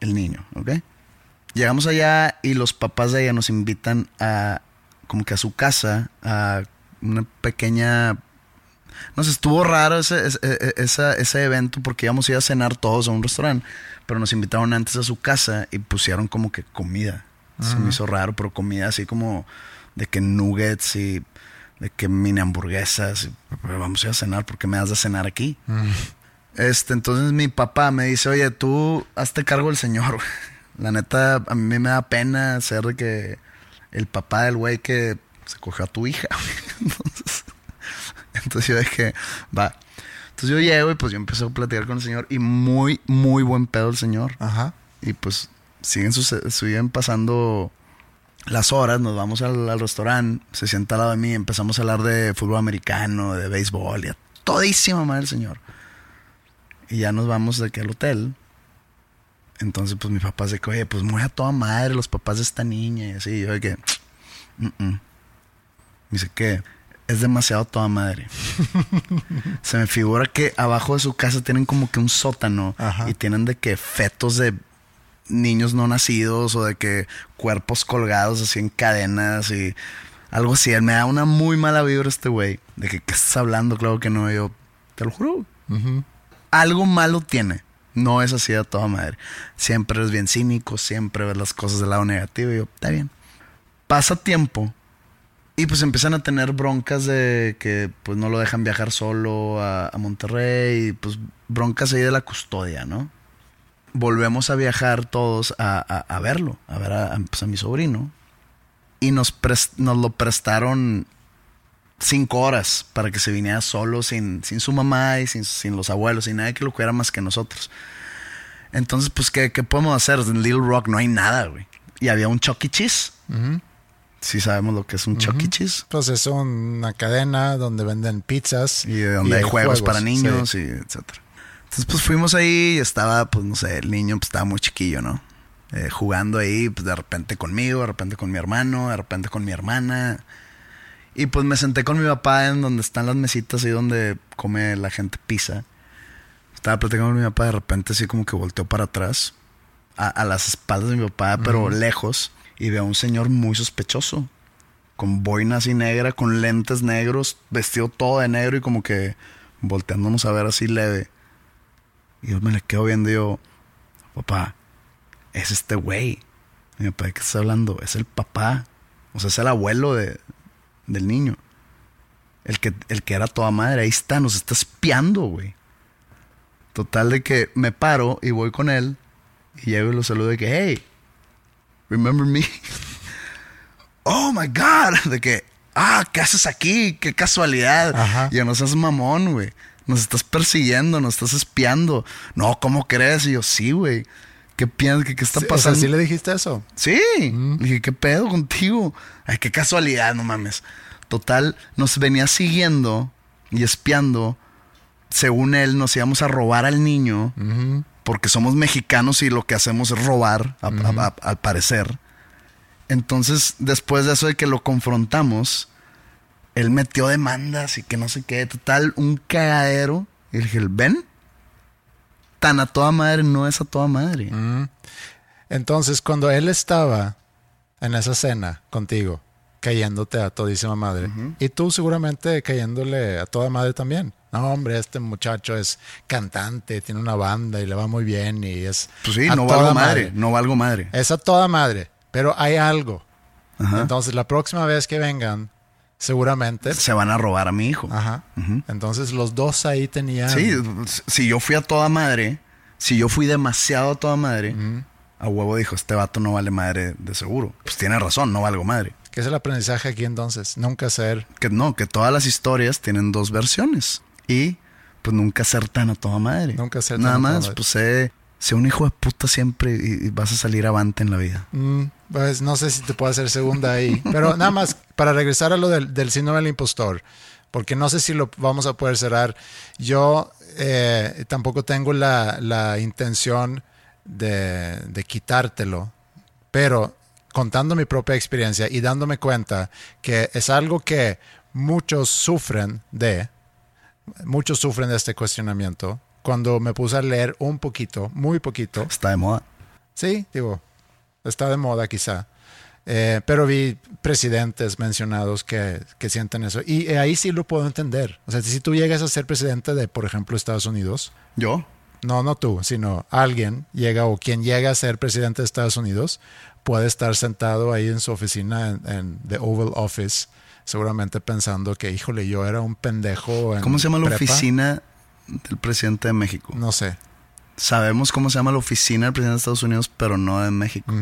el niño, ¿ok? Llegamos allá y los papás de ella nos invitan a como que a su casa, a una pequeña no sé, estuvo raro ese, ese, e- esa- ese evento porque íbamos a ir a cenar todos a un restaurante, pero nos invitaron antes a su casa y pusieron como que comida. Se me hizo raro, pero comida así como de que nuggets y de que mini hamburguesas. vamos a ir a cenar porque me das de cenar aquí. Este, entonces mi papá me dice, oye, tú hazte cargo del señor. La neta, a mí me da pena ser de que el papá del güey que se cogió a tu hija. güey". Entonces, entonces yo dije, va. Entonces yo llego y pues yo empecé a platicar con el señor y muy, muy buen pedo el señor. Ajá. Y pues siguen, siguen pasando las horas, nos vamos al, al restaurante, se sienta al lado de mí, empezamos a hablar de fútbol americano, de béisbol, y a todísima madre el señor. Y ya nos vamos de aquí al hotel. Entonces, pues mi papá dice que, oye, pues muy a toda madre los papás de esta niña y así. Yo de que, "Mm, mm". Dice que es demasiado toda madre. Se me figura que abajo de su casa tienen como que un sótano Ajá. y tienen de que fetos de niños no nacidos o de que cuerpos colgados así en cadenas y algo así. Él me da una muy mala vibra este güey. De que, ¿qué estás hablando? Claro que no. Yo, te lo juro. Algo malo tiene. No es así a toda madre. Siempre eres bien cínico, siempre ves las cosas del lado negativo. Y yo, está bien. Pasa tiempo y pues empiezan a tener broncas de que pues no lo dejan viajar solo a, Monterrey. Y pues broncas ahí de la custodia, ¿no? Volvemos a viajar todos a, a- verlo, a ver pues, a mi sobrino. Y nos, nos lo prestaron cinco horas para que se viniera solo, sin, sin su mamá y sin, sin los abuelos, sin nadie que lo cuidara más que nosotros. Entonces, pues, ¿qué, qué podemos hacer? En Little Rock no hay nada, güey. Y había un Chuck E. Cheese. Sí sabemos lo que es un Chuck E. Cheese. Pues es una cadena donde venden pizzas. Y de donde hay juegos, para niños sí. y etcétera. Entonces, pues fuimos ahí y estaba, pues no sé, el niño pues, estaba muy chiquillo, ¿no? Eh, jugando ahí, pues de repente conmigo, de repente con mi hermano, de repente con mi hermana. Y pues me senté con mi papá en donde están las mesitas ahí donde come la gente pizza. Estaba platicando con mi papá, de repente así como que volteó para atrás, a, a las espaldas de mi papá, pero lejos, y veo a un señor muy sospechoso con boina así negra, con lentes negros, vestido todo de negro y como que volteándonos a ver así leve. Y yo me le quedo viendo y yo, papá, es este güey. Mi papá, ¿de qué estás hablando? Es el papá. O sea, es el abuelo de, del niño. El que, el que era toda madre. Ahí está, nos está espiando, güey. Total de que me paro y voy con él. Y llego y lo saludo de que, hey, remember me? oh my God. De que, ah, ¿qué haces aquí? Qué casualidad. Ajá. Y yo, no seas mamón, güey. Nos estás persiguiendo, nos estás espiando. No, ¿cómo crees? Y yo, sí, güey. ¿Qué piensas? ¿Qué, qué está Sí, o sea, pasando? ¿sí le dijiste eso? Sí. Le dije, ¿qué pedo contigo? Ay, qué casualidad, no mames. Total, nos venía siguiendo y espiando. Según él, nos íbamos a robar al niño. Porque somos mexicanos y lo que hacemos es robar, a- a- a- al parecer. Entonces, después de eso de que lo confrontamos, él metió demandas y que no sé qué. Total, un cagadero. Y le dije, ven. Tan a toda madre no es a toda madre. Entonces, cuando él estaba en esa cena contigo, cayéndote a todísima madre, y tú seguramente cayéndole a toda madre también. No, hombre, este muchacho es cantante, tiene una banda y le va muy bien y es. Pues sí, a no toda valgo madre, no valgo madre. Es a toda madre, pero hay algo. Ajá. Entonces, la próxima vez que vengan, seguramente. Se van a robar a mi hijo. Ajá. Entonces, los dos ahí tenían. Sí, si yo fui a toda madre, si yo fui demasiado a toda madre, a huevo dijo, este vato no vale madre de seguro. Pues tiene razón, no valgo madre. ¿Qué es el aprendizaje aquí entonces? Nunca ser. Que no, que todas las historias tienen dos versiones. Y pues nunca ser tan a toda madre. Nunca ser tan Nada a toda más, madre. pues sé, sé un hijo de puta siempre y, y vas a salir avante en la vida. Mm, pues no sé si te puedo hacer segunda ahí. Pero nada más, para regresar a lo del, del síndrome del impostor, porque no sé si lo vamos a poder cerrar. Yo eh, tampoco tengo la, la intención de, de quitártelo, pero contando mi propia experiencia y dándome cuenta que es algo que muchos sufren de, muchos sufren de este cuestionamiento. Cuando me puse a leer un poquito, muy poquito, Está de moda. Sí, digo, está de moda quizá. Eh, pero vi presidentes mencionados que, que sienten eso. Y eh, ahí sí lo puedo entender. O sea, si tú llegas a ser presidente de, por ejemplo, Estados Unidos, ¿Yo? no, no tú, sino alguien llega o quien llega a ser presidente de Estados Unidos puede estar sentado ahí en su oficina en, en The Oval Office, seguramente pensando que, híjole, yo era un pendejo. en ¿Cómo se llama la prepa. oficina del presidente de México? No sé. Sabemos cómo se llama la oficina del presidente de Estados Unidos, pero no de México.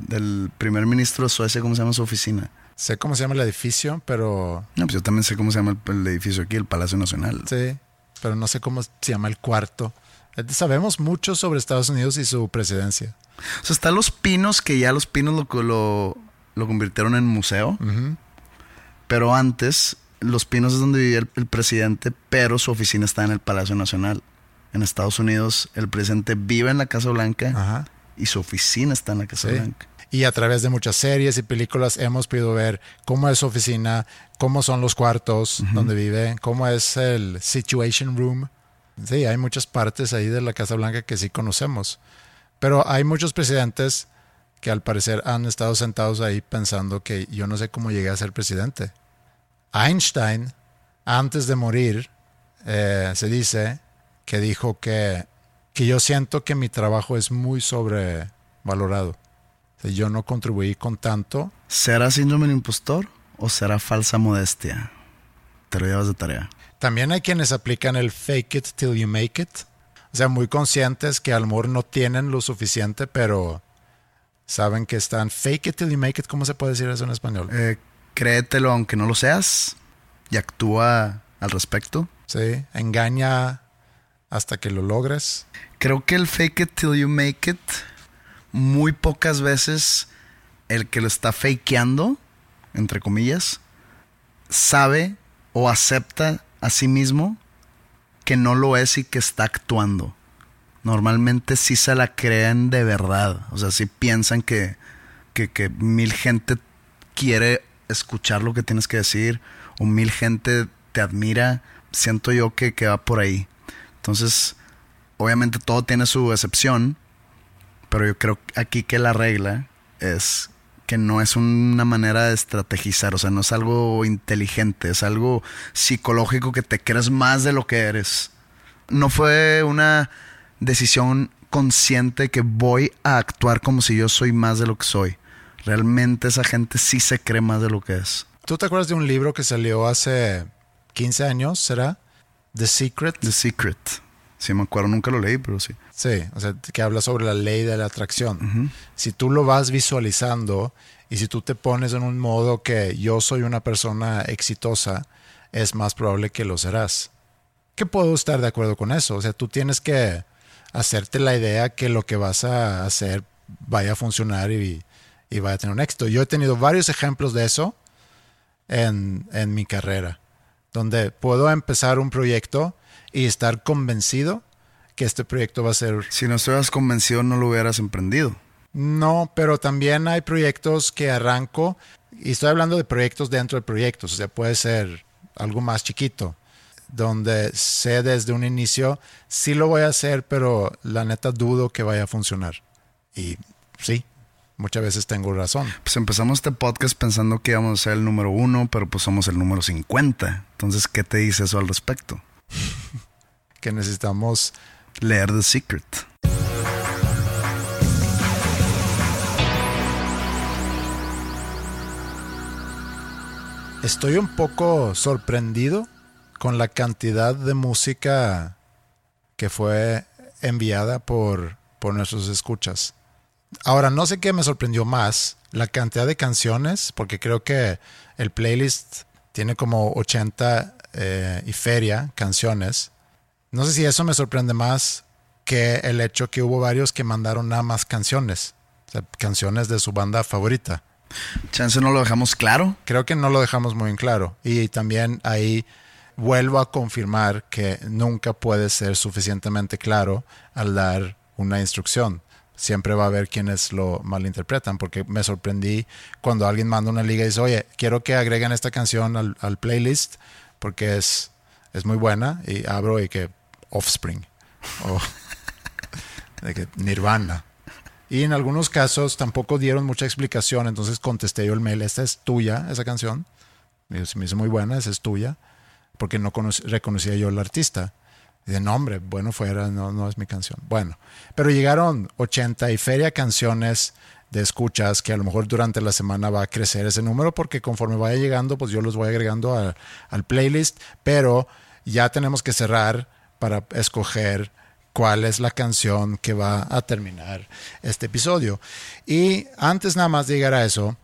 Del primer ministro de Suecia, ¿cómo se llama su oficina? Sé cómo se llama el edificio, pero No, pues yo también sé cómo se llama el, el edificio aquí, el Palacio Nacional. Sí, pero no sé cómo se llama el cuarto. Eh, Sabemos mucho sobre Estados Unidos y su presidencia. O sea, están los pinos, que ya los pinos lo, lo, lo convirtieron en museo. Pero antes, los pinos es donde vivía el, el presidente, pero su oficina está en el Palacio Nacional. En Estados Unidos, el presidente vive en la Casa Blanca Ajá. y su oficina está en la Casa Sí. Blanca. Y a través de muchas series y películas hemos podido ver cómo es su oficina, cómo son los cuartos donde vive, cómo es el Situation Room. Sí, hay muchas partes ahí de la Casa Blanca que sí conocemos. Pero hay muchos presidentes que al parecer han estado sentados ahí pensando que yo no sé cómo llegué a ser presidente. Einstein, antes de morir, eh, se dice que dijo que, que yo siento que mi trabajo es muy sobrevalorado. O sea, yo no contribuí con tanto. ¿Será síndrome del impostor o será falsa modestia? Te lo llevas de tarea. También hay quienes aplican el fake it till you make it. O sea, muy conscientes que a lo mejor no tienen lo suficiente, pero saben que están fake it till you make it. ¿Cómo se puede decir eso en español? Eh, créetelo aunque no lo seas y actúa al respecto. Sí, engaña hasta que lo logres. Creo que el fake it till you make it, muy pocas veces el que lo está fakeando, entre comillas, sabe o acepta a sí mismo que no lo es y que está actuando. Normalmente sí se la creen de verdad. O sea, sí piensan que, que, que mil gente quiere escuchar lo que tienes que decir o mil gente te admira. Siento yo que, que va por ahí. Entonces, obviamente todo tiene su excepción, pero yo creo aquí que la regla es que no es una manera de estrategizar, o sea, no es algo inteligente, es algo psicológico que te crees más de lo que eres. No fue una decisión consciente que voy a actuar como si yo soy más de lo que soy. Realmente esa gente sí se cree más de lo que es. ¿Tú te acuerdas de un libro que salió hace 15 años, será? The Secret. The Secret. Sí, me acuerdo, nunca lo leí, pero sí. Sí, o sea, que habla sobre la ley de la atracción. Si tú lo vas visualizando y si tú te pones en un modo que yo soy una persona exitosa, es más probable que lo serás. ¿Qué puedo estar de acuerdo con eso? O sea, tú tienes que hacerte la idea que lo que vas a hacer vaya a funcionar y, y vaya a tener un éxito. Yo he tenido varios ejemplos de eso en, en mi carrera, donde puedo empezar un proyecto y estar convencido que este proyecto va a ser... Si no estuvieras convencido, no lo hubieras emprendido. No, pero también hay proyectos que arranco, y estoy hablando de proyectos dentro de proyectos, o sea, puede ser algo más chiquito, donde sé desde un inicio, sí lo voy a hacer, pero la neta dudo que vaya a funcionar. Y sí, muchas veces tengo razón. Pues empezamos este podcast pensando que íbamos a ser el número uno, pero pues somos el número 50. Entonces, ¿qué te dice eso al respecto? que necesitamos leer The Secret. Estoy un poco sorprendido con la cantidad de música que fue enviada por, por nuestros escuchas. Ahora, no sé qué me sorprendió más, la cantidad de canciones, porque creo que el playlist tiene como 80 eh, y feria canciones. No sé si eso me sorprende más que el hecho que hubo varios que mandaron nada más canciones, o sea, canciones de su banda favorita. Chance no lo dejamos claro. Creo que no lo dejamos muy en claro. Y también ahí vuelvo a confirmar que nunca puede ser suficientemente claro al dar una instrucción. Siempre va a haber quienes lo malinterpretan, porque me sorprendí cuando alguien manda una liga y dice, oye, quiero que agreguen esta canción al, playlist porque es, es muy buena. Y abro y que Offspring o de que Nirvana. Y en algunos casos tampoco dieron mucha explicación, entonces contesté yo el mail, esta es tuya, esa canción. Me muy buena, esa es tuya, porque no reconocía yo al artista. Y de nombre, bueno fuera, no, no es mi canción. Bueno, pero llegaron 80 y feria canciones de escuchas que a lo mejor durante la semana va a crecer ese número porque conforme vaya llegando, pues yo los voy agregando al playlist, pero ya tenemos que cerrar para escoger cuál es la canción que va a terminar este episodio. Y antes nada más de llegar a eso,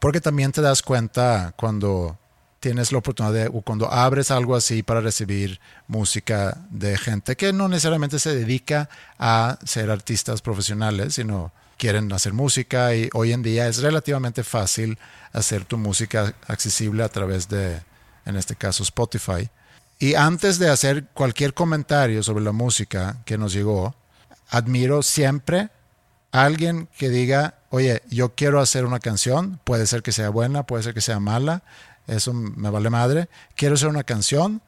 porque también te das cuenta cuando tienes la oportunidad de, o cuando abres algo así para recibir música de gente que no necesariamente se dedica a ser artistas profesionales, sino quieren hacer música y hoy en día es relativamente fácil hacer tu música accesible a través de, en este caso, Spotify. Y antes de hacer cualquier comentario sobre la música que nos llegó, admiro siempre a alguien que diga, oye, yo quiero hacer una canción, puede ser que sea buena, puede ser que sea mala, eso me vale madre, quiero hacer una canción,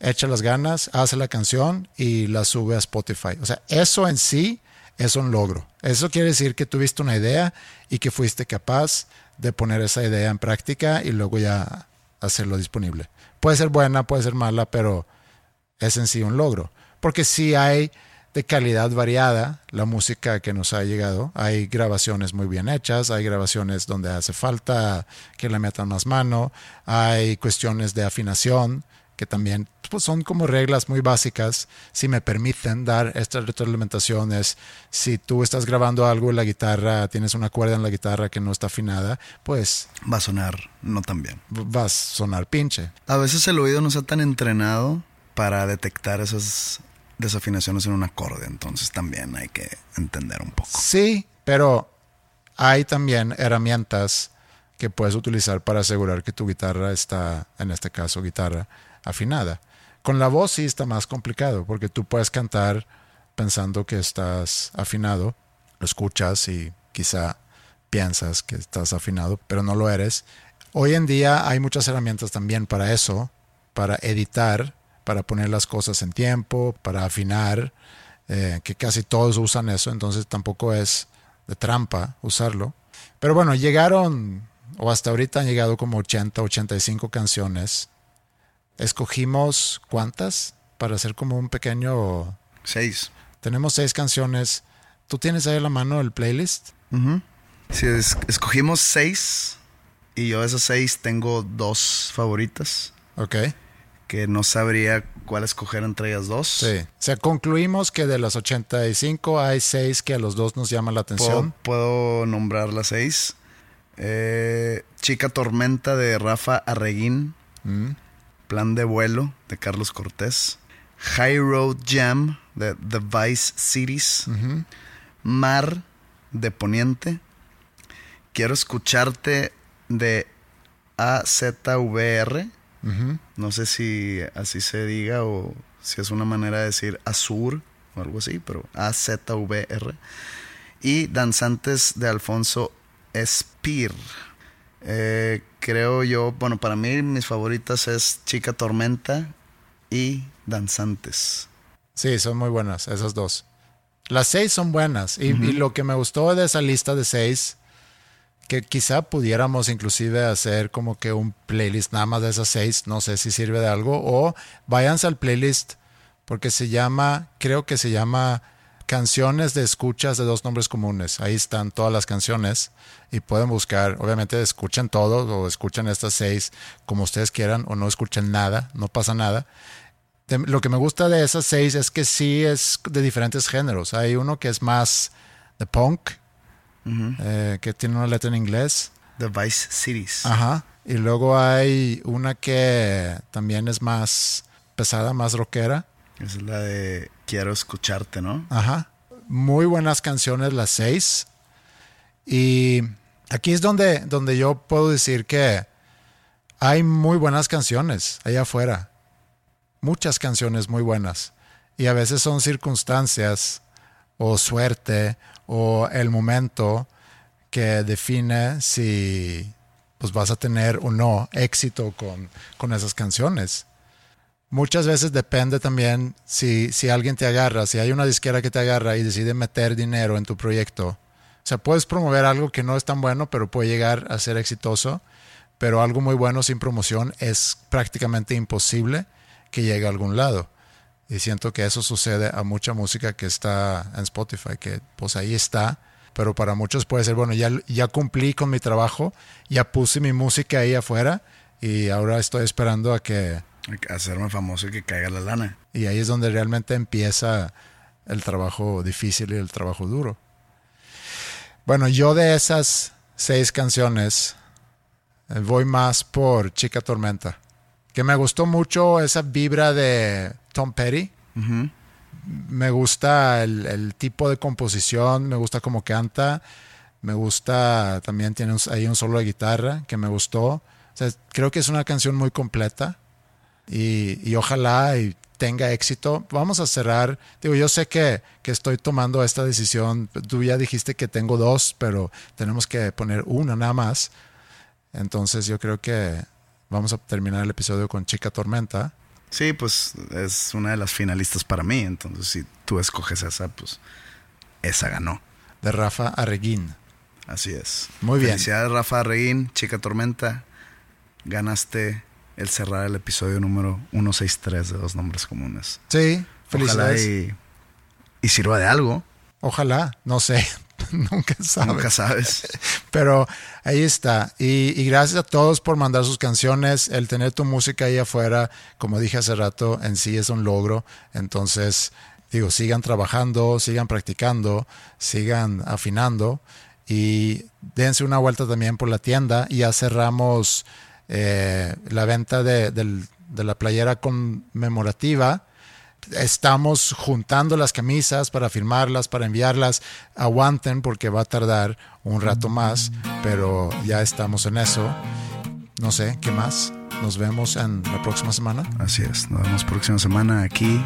echa las ganas, hace la canción y la sube a Spotify. O sea, eso en sí es un logro. Eso quiere decir que tuviste una idea y que fuiste capaz de poner esa idea en práctica y luego ya hacerlo disponible. Puede ser buena, puede ser mala, pero es en sí un logro. Porque sí hay de calidad variada la música que nos ha llegado. Hay grabaciones muy bien hechas, hay grabaciones donde hace falta que le metan más mano, hay cuestiones de afinación que también pues, son como reglas muy básicas. Si me permiten dar estas retroalimentaciones, si tú estás grabando algo en la guitarra, tienes una cuerda en la guitarra que no está afinada, pues... Va a sonar no tan bien. Va a sonar pinche. A veces el oído no está tan entrenado para detectar esas desafinaciones en un acorde, entonces también hay que entender un poco. Sí, pero hay también herramientas que puedes utilizar para asegurar que tu guitarra está, en este caso guitarra, afinada. Con la voz sí está más complicado porque tú puedes cantar pensando que estás afinado, lo escuchas y quizá piensas que estás afinado, pero no lo eres. Hoy en día hay muchas herramientas también para eso, para editar, para poner las cosas en tiempo, para afinar, eh, que casi todos usan eso, entonces tampoco es de trampa usarlo. Pero bueno, llegaron, o hasta ahorita han llegado como 80, 85 canciones escogimos cuántas para hacer como un pequeño... Seis. Tenemos seis canciones. ¿Tú tienes ahí a la mano el playlist? Sí, es- escogimos seis y yo de esas seis tengo dos favoritas Ok. Que no sabría cuál escoger entre ellas dos. Sí. O sea, concluimos que de las 85 hay seis que a los dos nos llaman la ¿Puedo, atención. puedo nombrar las seis. Eh, Chica Tormenta de Rafa Arreguín. Mm. Plan de vuelo de Carlos Cortés. High Road Jam de The Vice Cities. Mar de Poniente. Quiero escucharte de AZVR. No sé si así se diga o si es una manera de decir Azur o algo así, pero AZVR. Y Danzantes de Alfonso Espir. Eh, creo yo, bueno, para mí mis favoritas es Chica Tormenta y Danzantes. Sí, son muy buenas, esas dos. Las seis son buenas. Y, y lo que me gustó de esa lista de seis, que quizá pudiéramos inclusive hacer como que un playlist nada más de esas seis, no sé si sirve de algo, o váyanse al playlist porque se llama, creo que se llama Canciones de Escuchas de dos nombres comunes. Ahí están todas las canciones y pueden buscar, obviamente escuchen todo o escuchen estas seis como ustedes quieran o no escuchen nada, no pasa nada. De- lo que me gusta de esas seis es que sí es de diferentes géneros. Hay uno que es más de punk, eh, que tiene una letra en inglés. The Vice Cities. Ajá. Y luego hay una que también es más pesada, más rockera. Esa es la de Quiero escucharte, ¿no? Ajá. Muy buenas canciones las seis. Y aquí es donde, donde yo puedo decir que hay muy buenas canciones allá afuera. Muchas canciones muy buenas. Y a veces son circunstancias o suerte o el momento que define si pues vas a tener o no éxito con, con esas canciones. Muchas veces depende también si, si alguien te agarra, si hay una disquera que te agarra y decide meter dinero en tu proyecto. O sea, puedes promover algo que no es tan bueno, pero puede llegar a ser exitoso. Pero algo muy bueno sin promoción es prácticamente imposible que llegue a algún lado. Y siento que eso sucede a mucha música que está en Spotify, que pues ahí está. Pero para muchos puede ser, bueno, ya, ya cumplí con mi trabajo, ya puse mi música ahí afuera y ahora estoy esperando a que, Hacerme famoso y que caiga la lana. y ahí es donde realmente empieza el trabajo difícil y el trabajo duro. Bueno, yo de esas seis canciones eh, voy más por Chica Tormenta. Que me gustó mucho esa vibra de Tom Petty. Me gusta el, el tipo de composición, me gusta cómo canta. Me gusta, también tiene un- ahí un solo de guitarra que me gustó. O sea, creo que es una canción muy completa y, y ojalá y tenga éxito. Vamos a cerrar. Digo, yo sé que, que estoy tomando esta decisión. Tú ya dijiste que tengo dos, pero tenemos que poner una nada más. Entonces yo creo que vamos a terminar el episodio con Chica Tormenta. Sí, pues es una de las finalistas para mí. Entonces, si tú escoges esa, pues esa ganó. de Rafa Arreguín. Así es. Muy bien. Felicidades, Rafa Reguín, Chica Tormenta. Ganaste el cerrar el episodio número 163 de Dos Nombres Comunes. Sí, Ojalá felicidades. y, y sirva de algo. Ojalá, no sé, nunca sabes. Nunca sabes. Pero ahí está. Y, y gracias a todos por mandar sus canciones. El tener tu música ahí afuera, como dije hace rato, en sí es un logro. Entonces, digo, sigan trabajando, sigan practicando, sigan afinando y dense una vuelta también por la tienda. Y ya cerramos eh, la venta de, de la playera conmemorativa estamos juntando las camisas para firmarlas, para enviarlas. Aguanten porque va a tardar un rato más, pero ya estamos en eso. No sé, ¿qué más? Nos vemos en la próxima semana. Así es. Nos vemos próxima semana aquí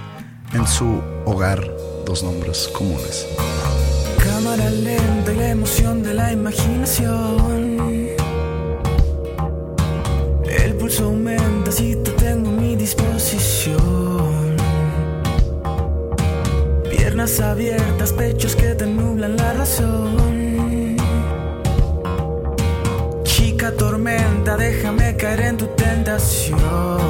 en su hogar. Dos Nombres Comunes. Cámara lenta y la emoción de la imaginación. El pulso aumenta si te Piernas abiertas, pechos que te nublan la razón. Chica tormenta, déjame caer en tu tentación.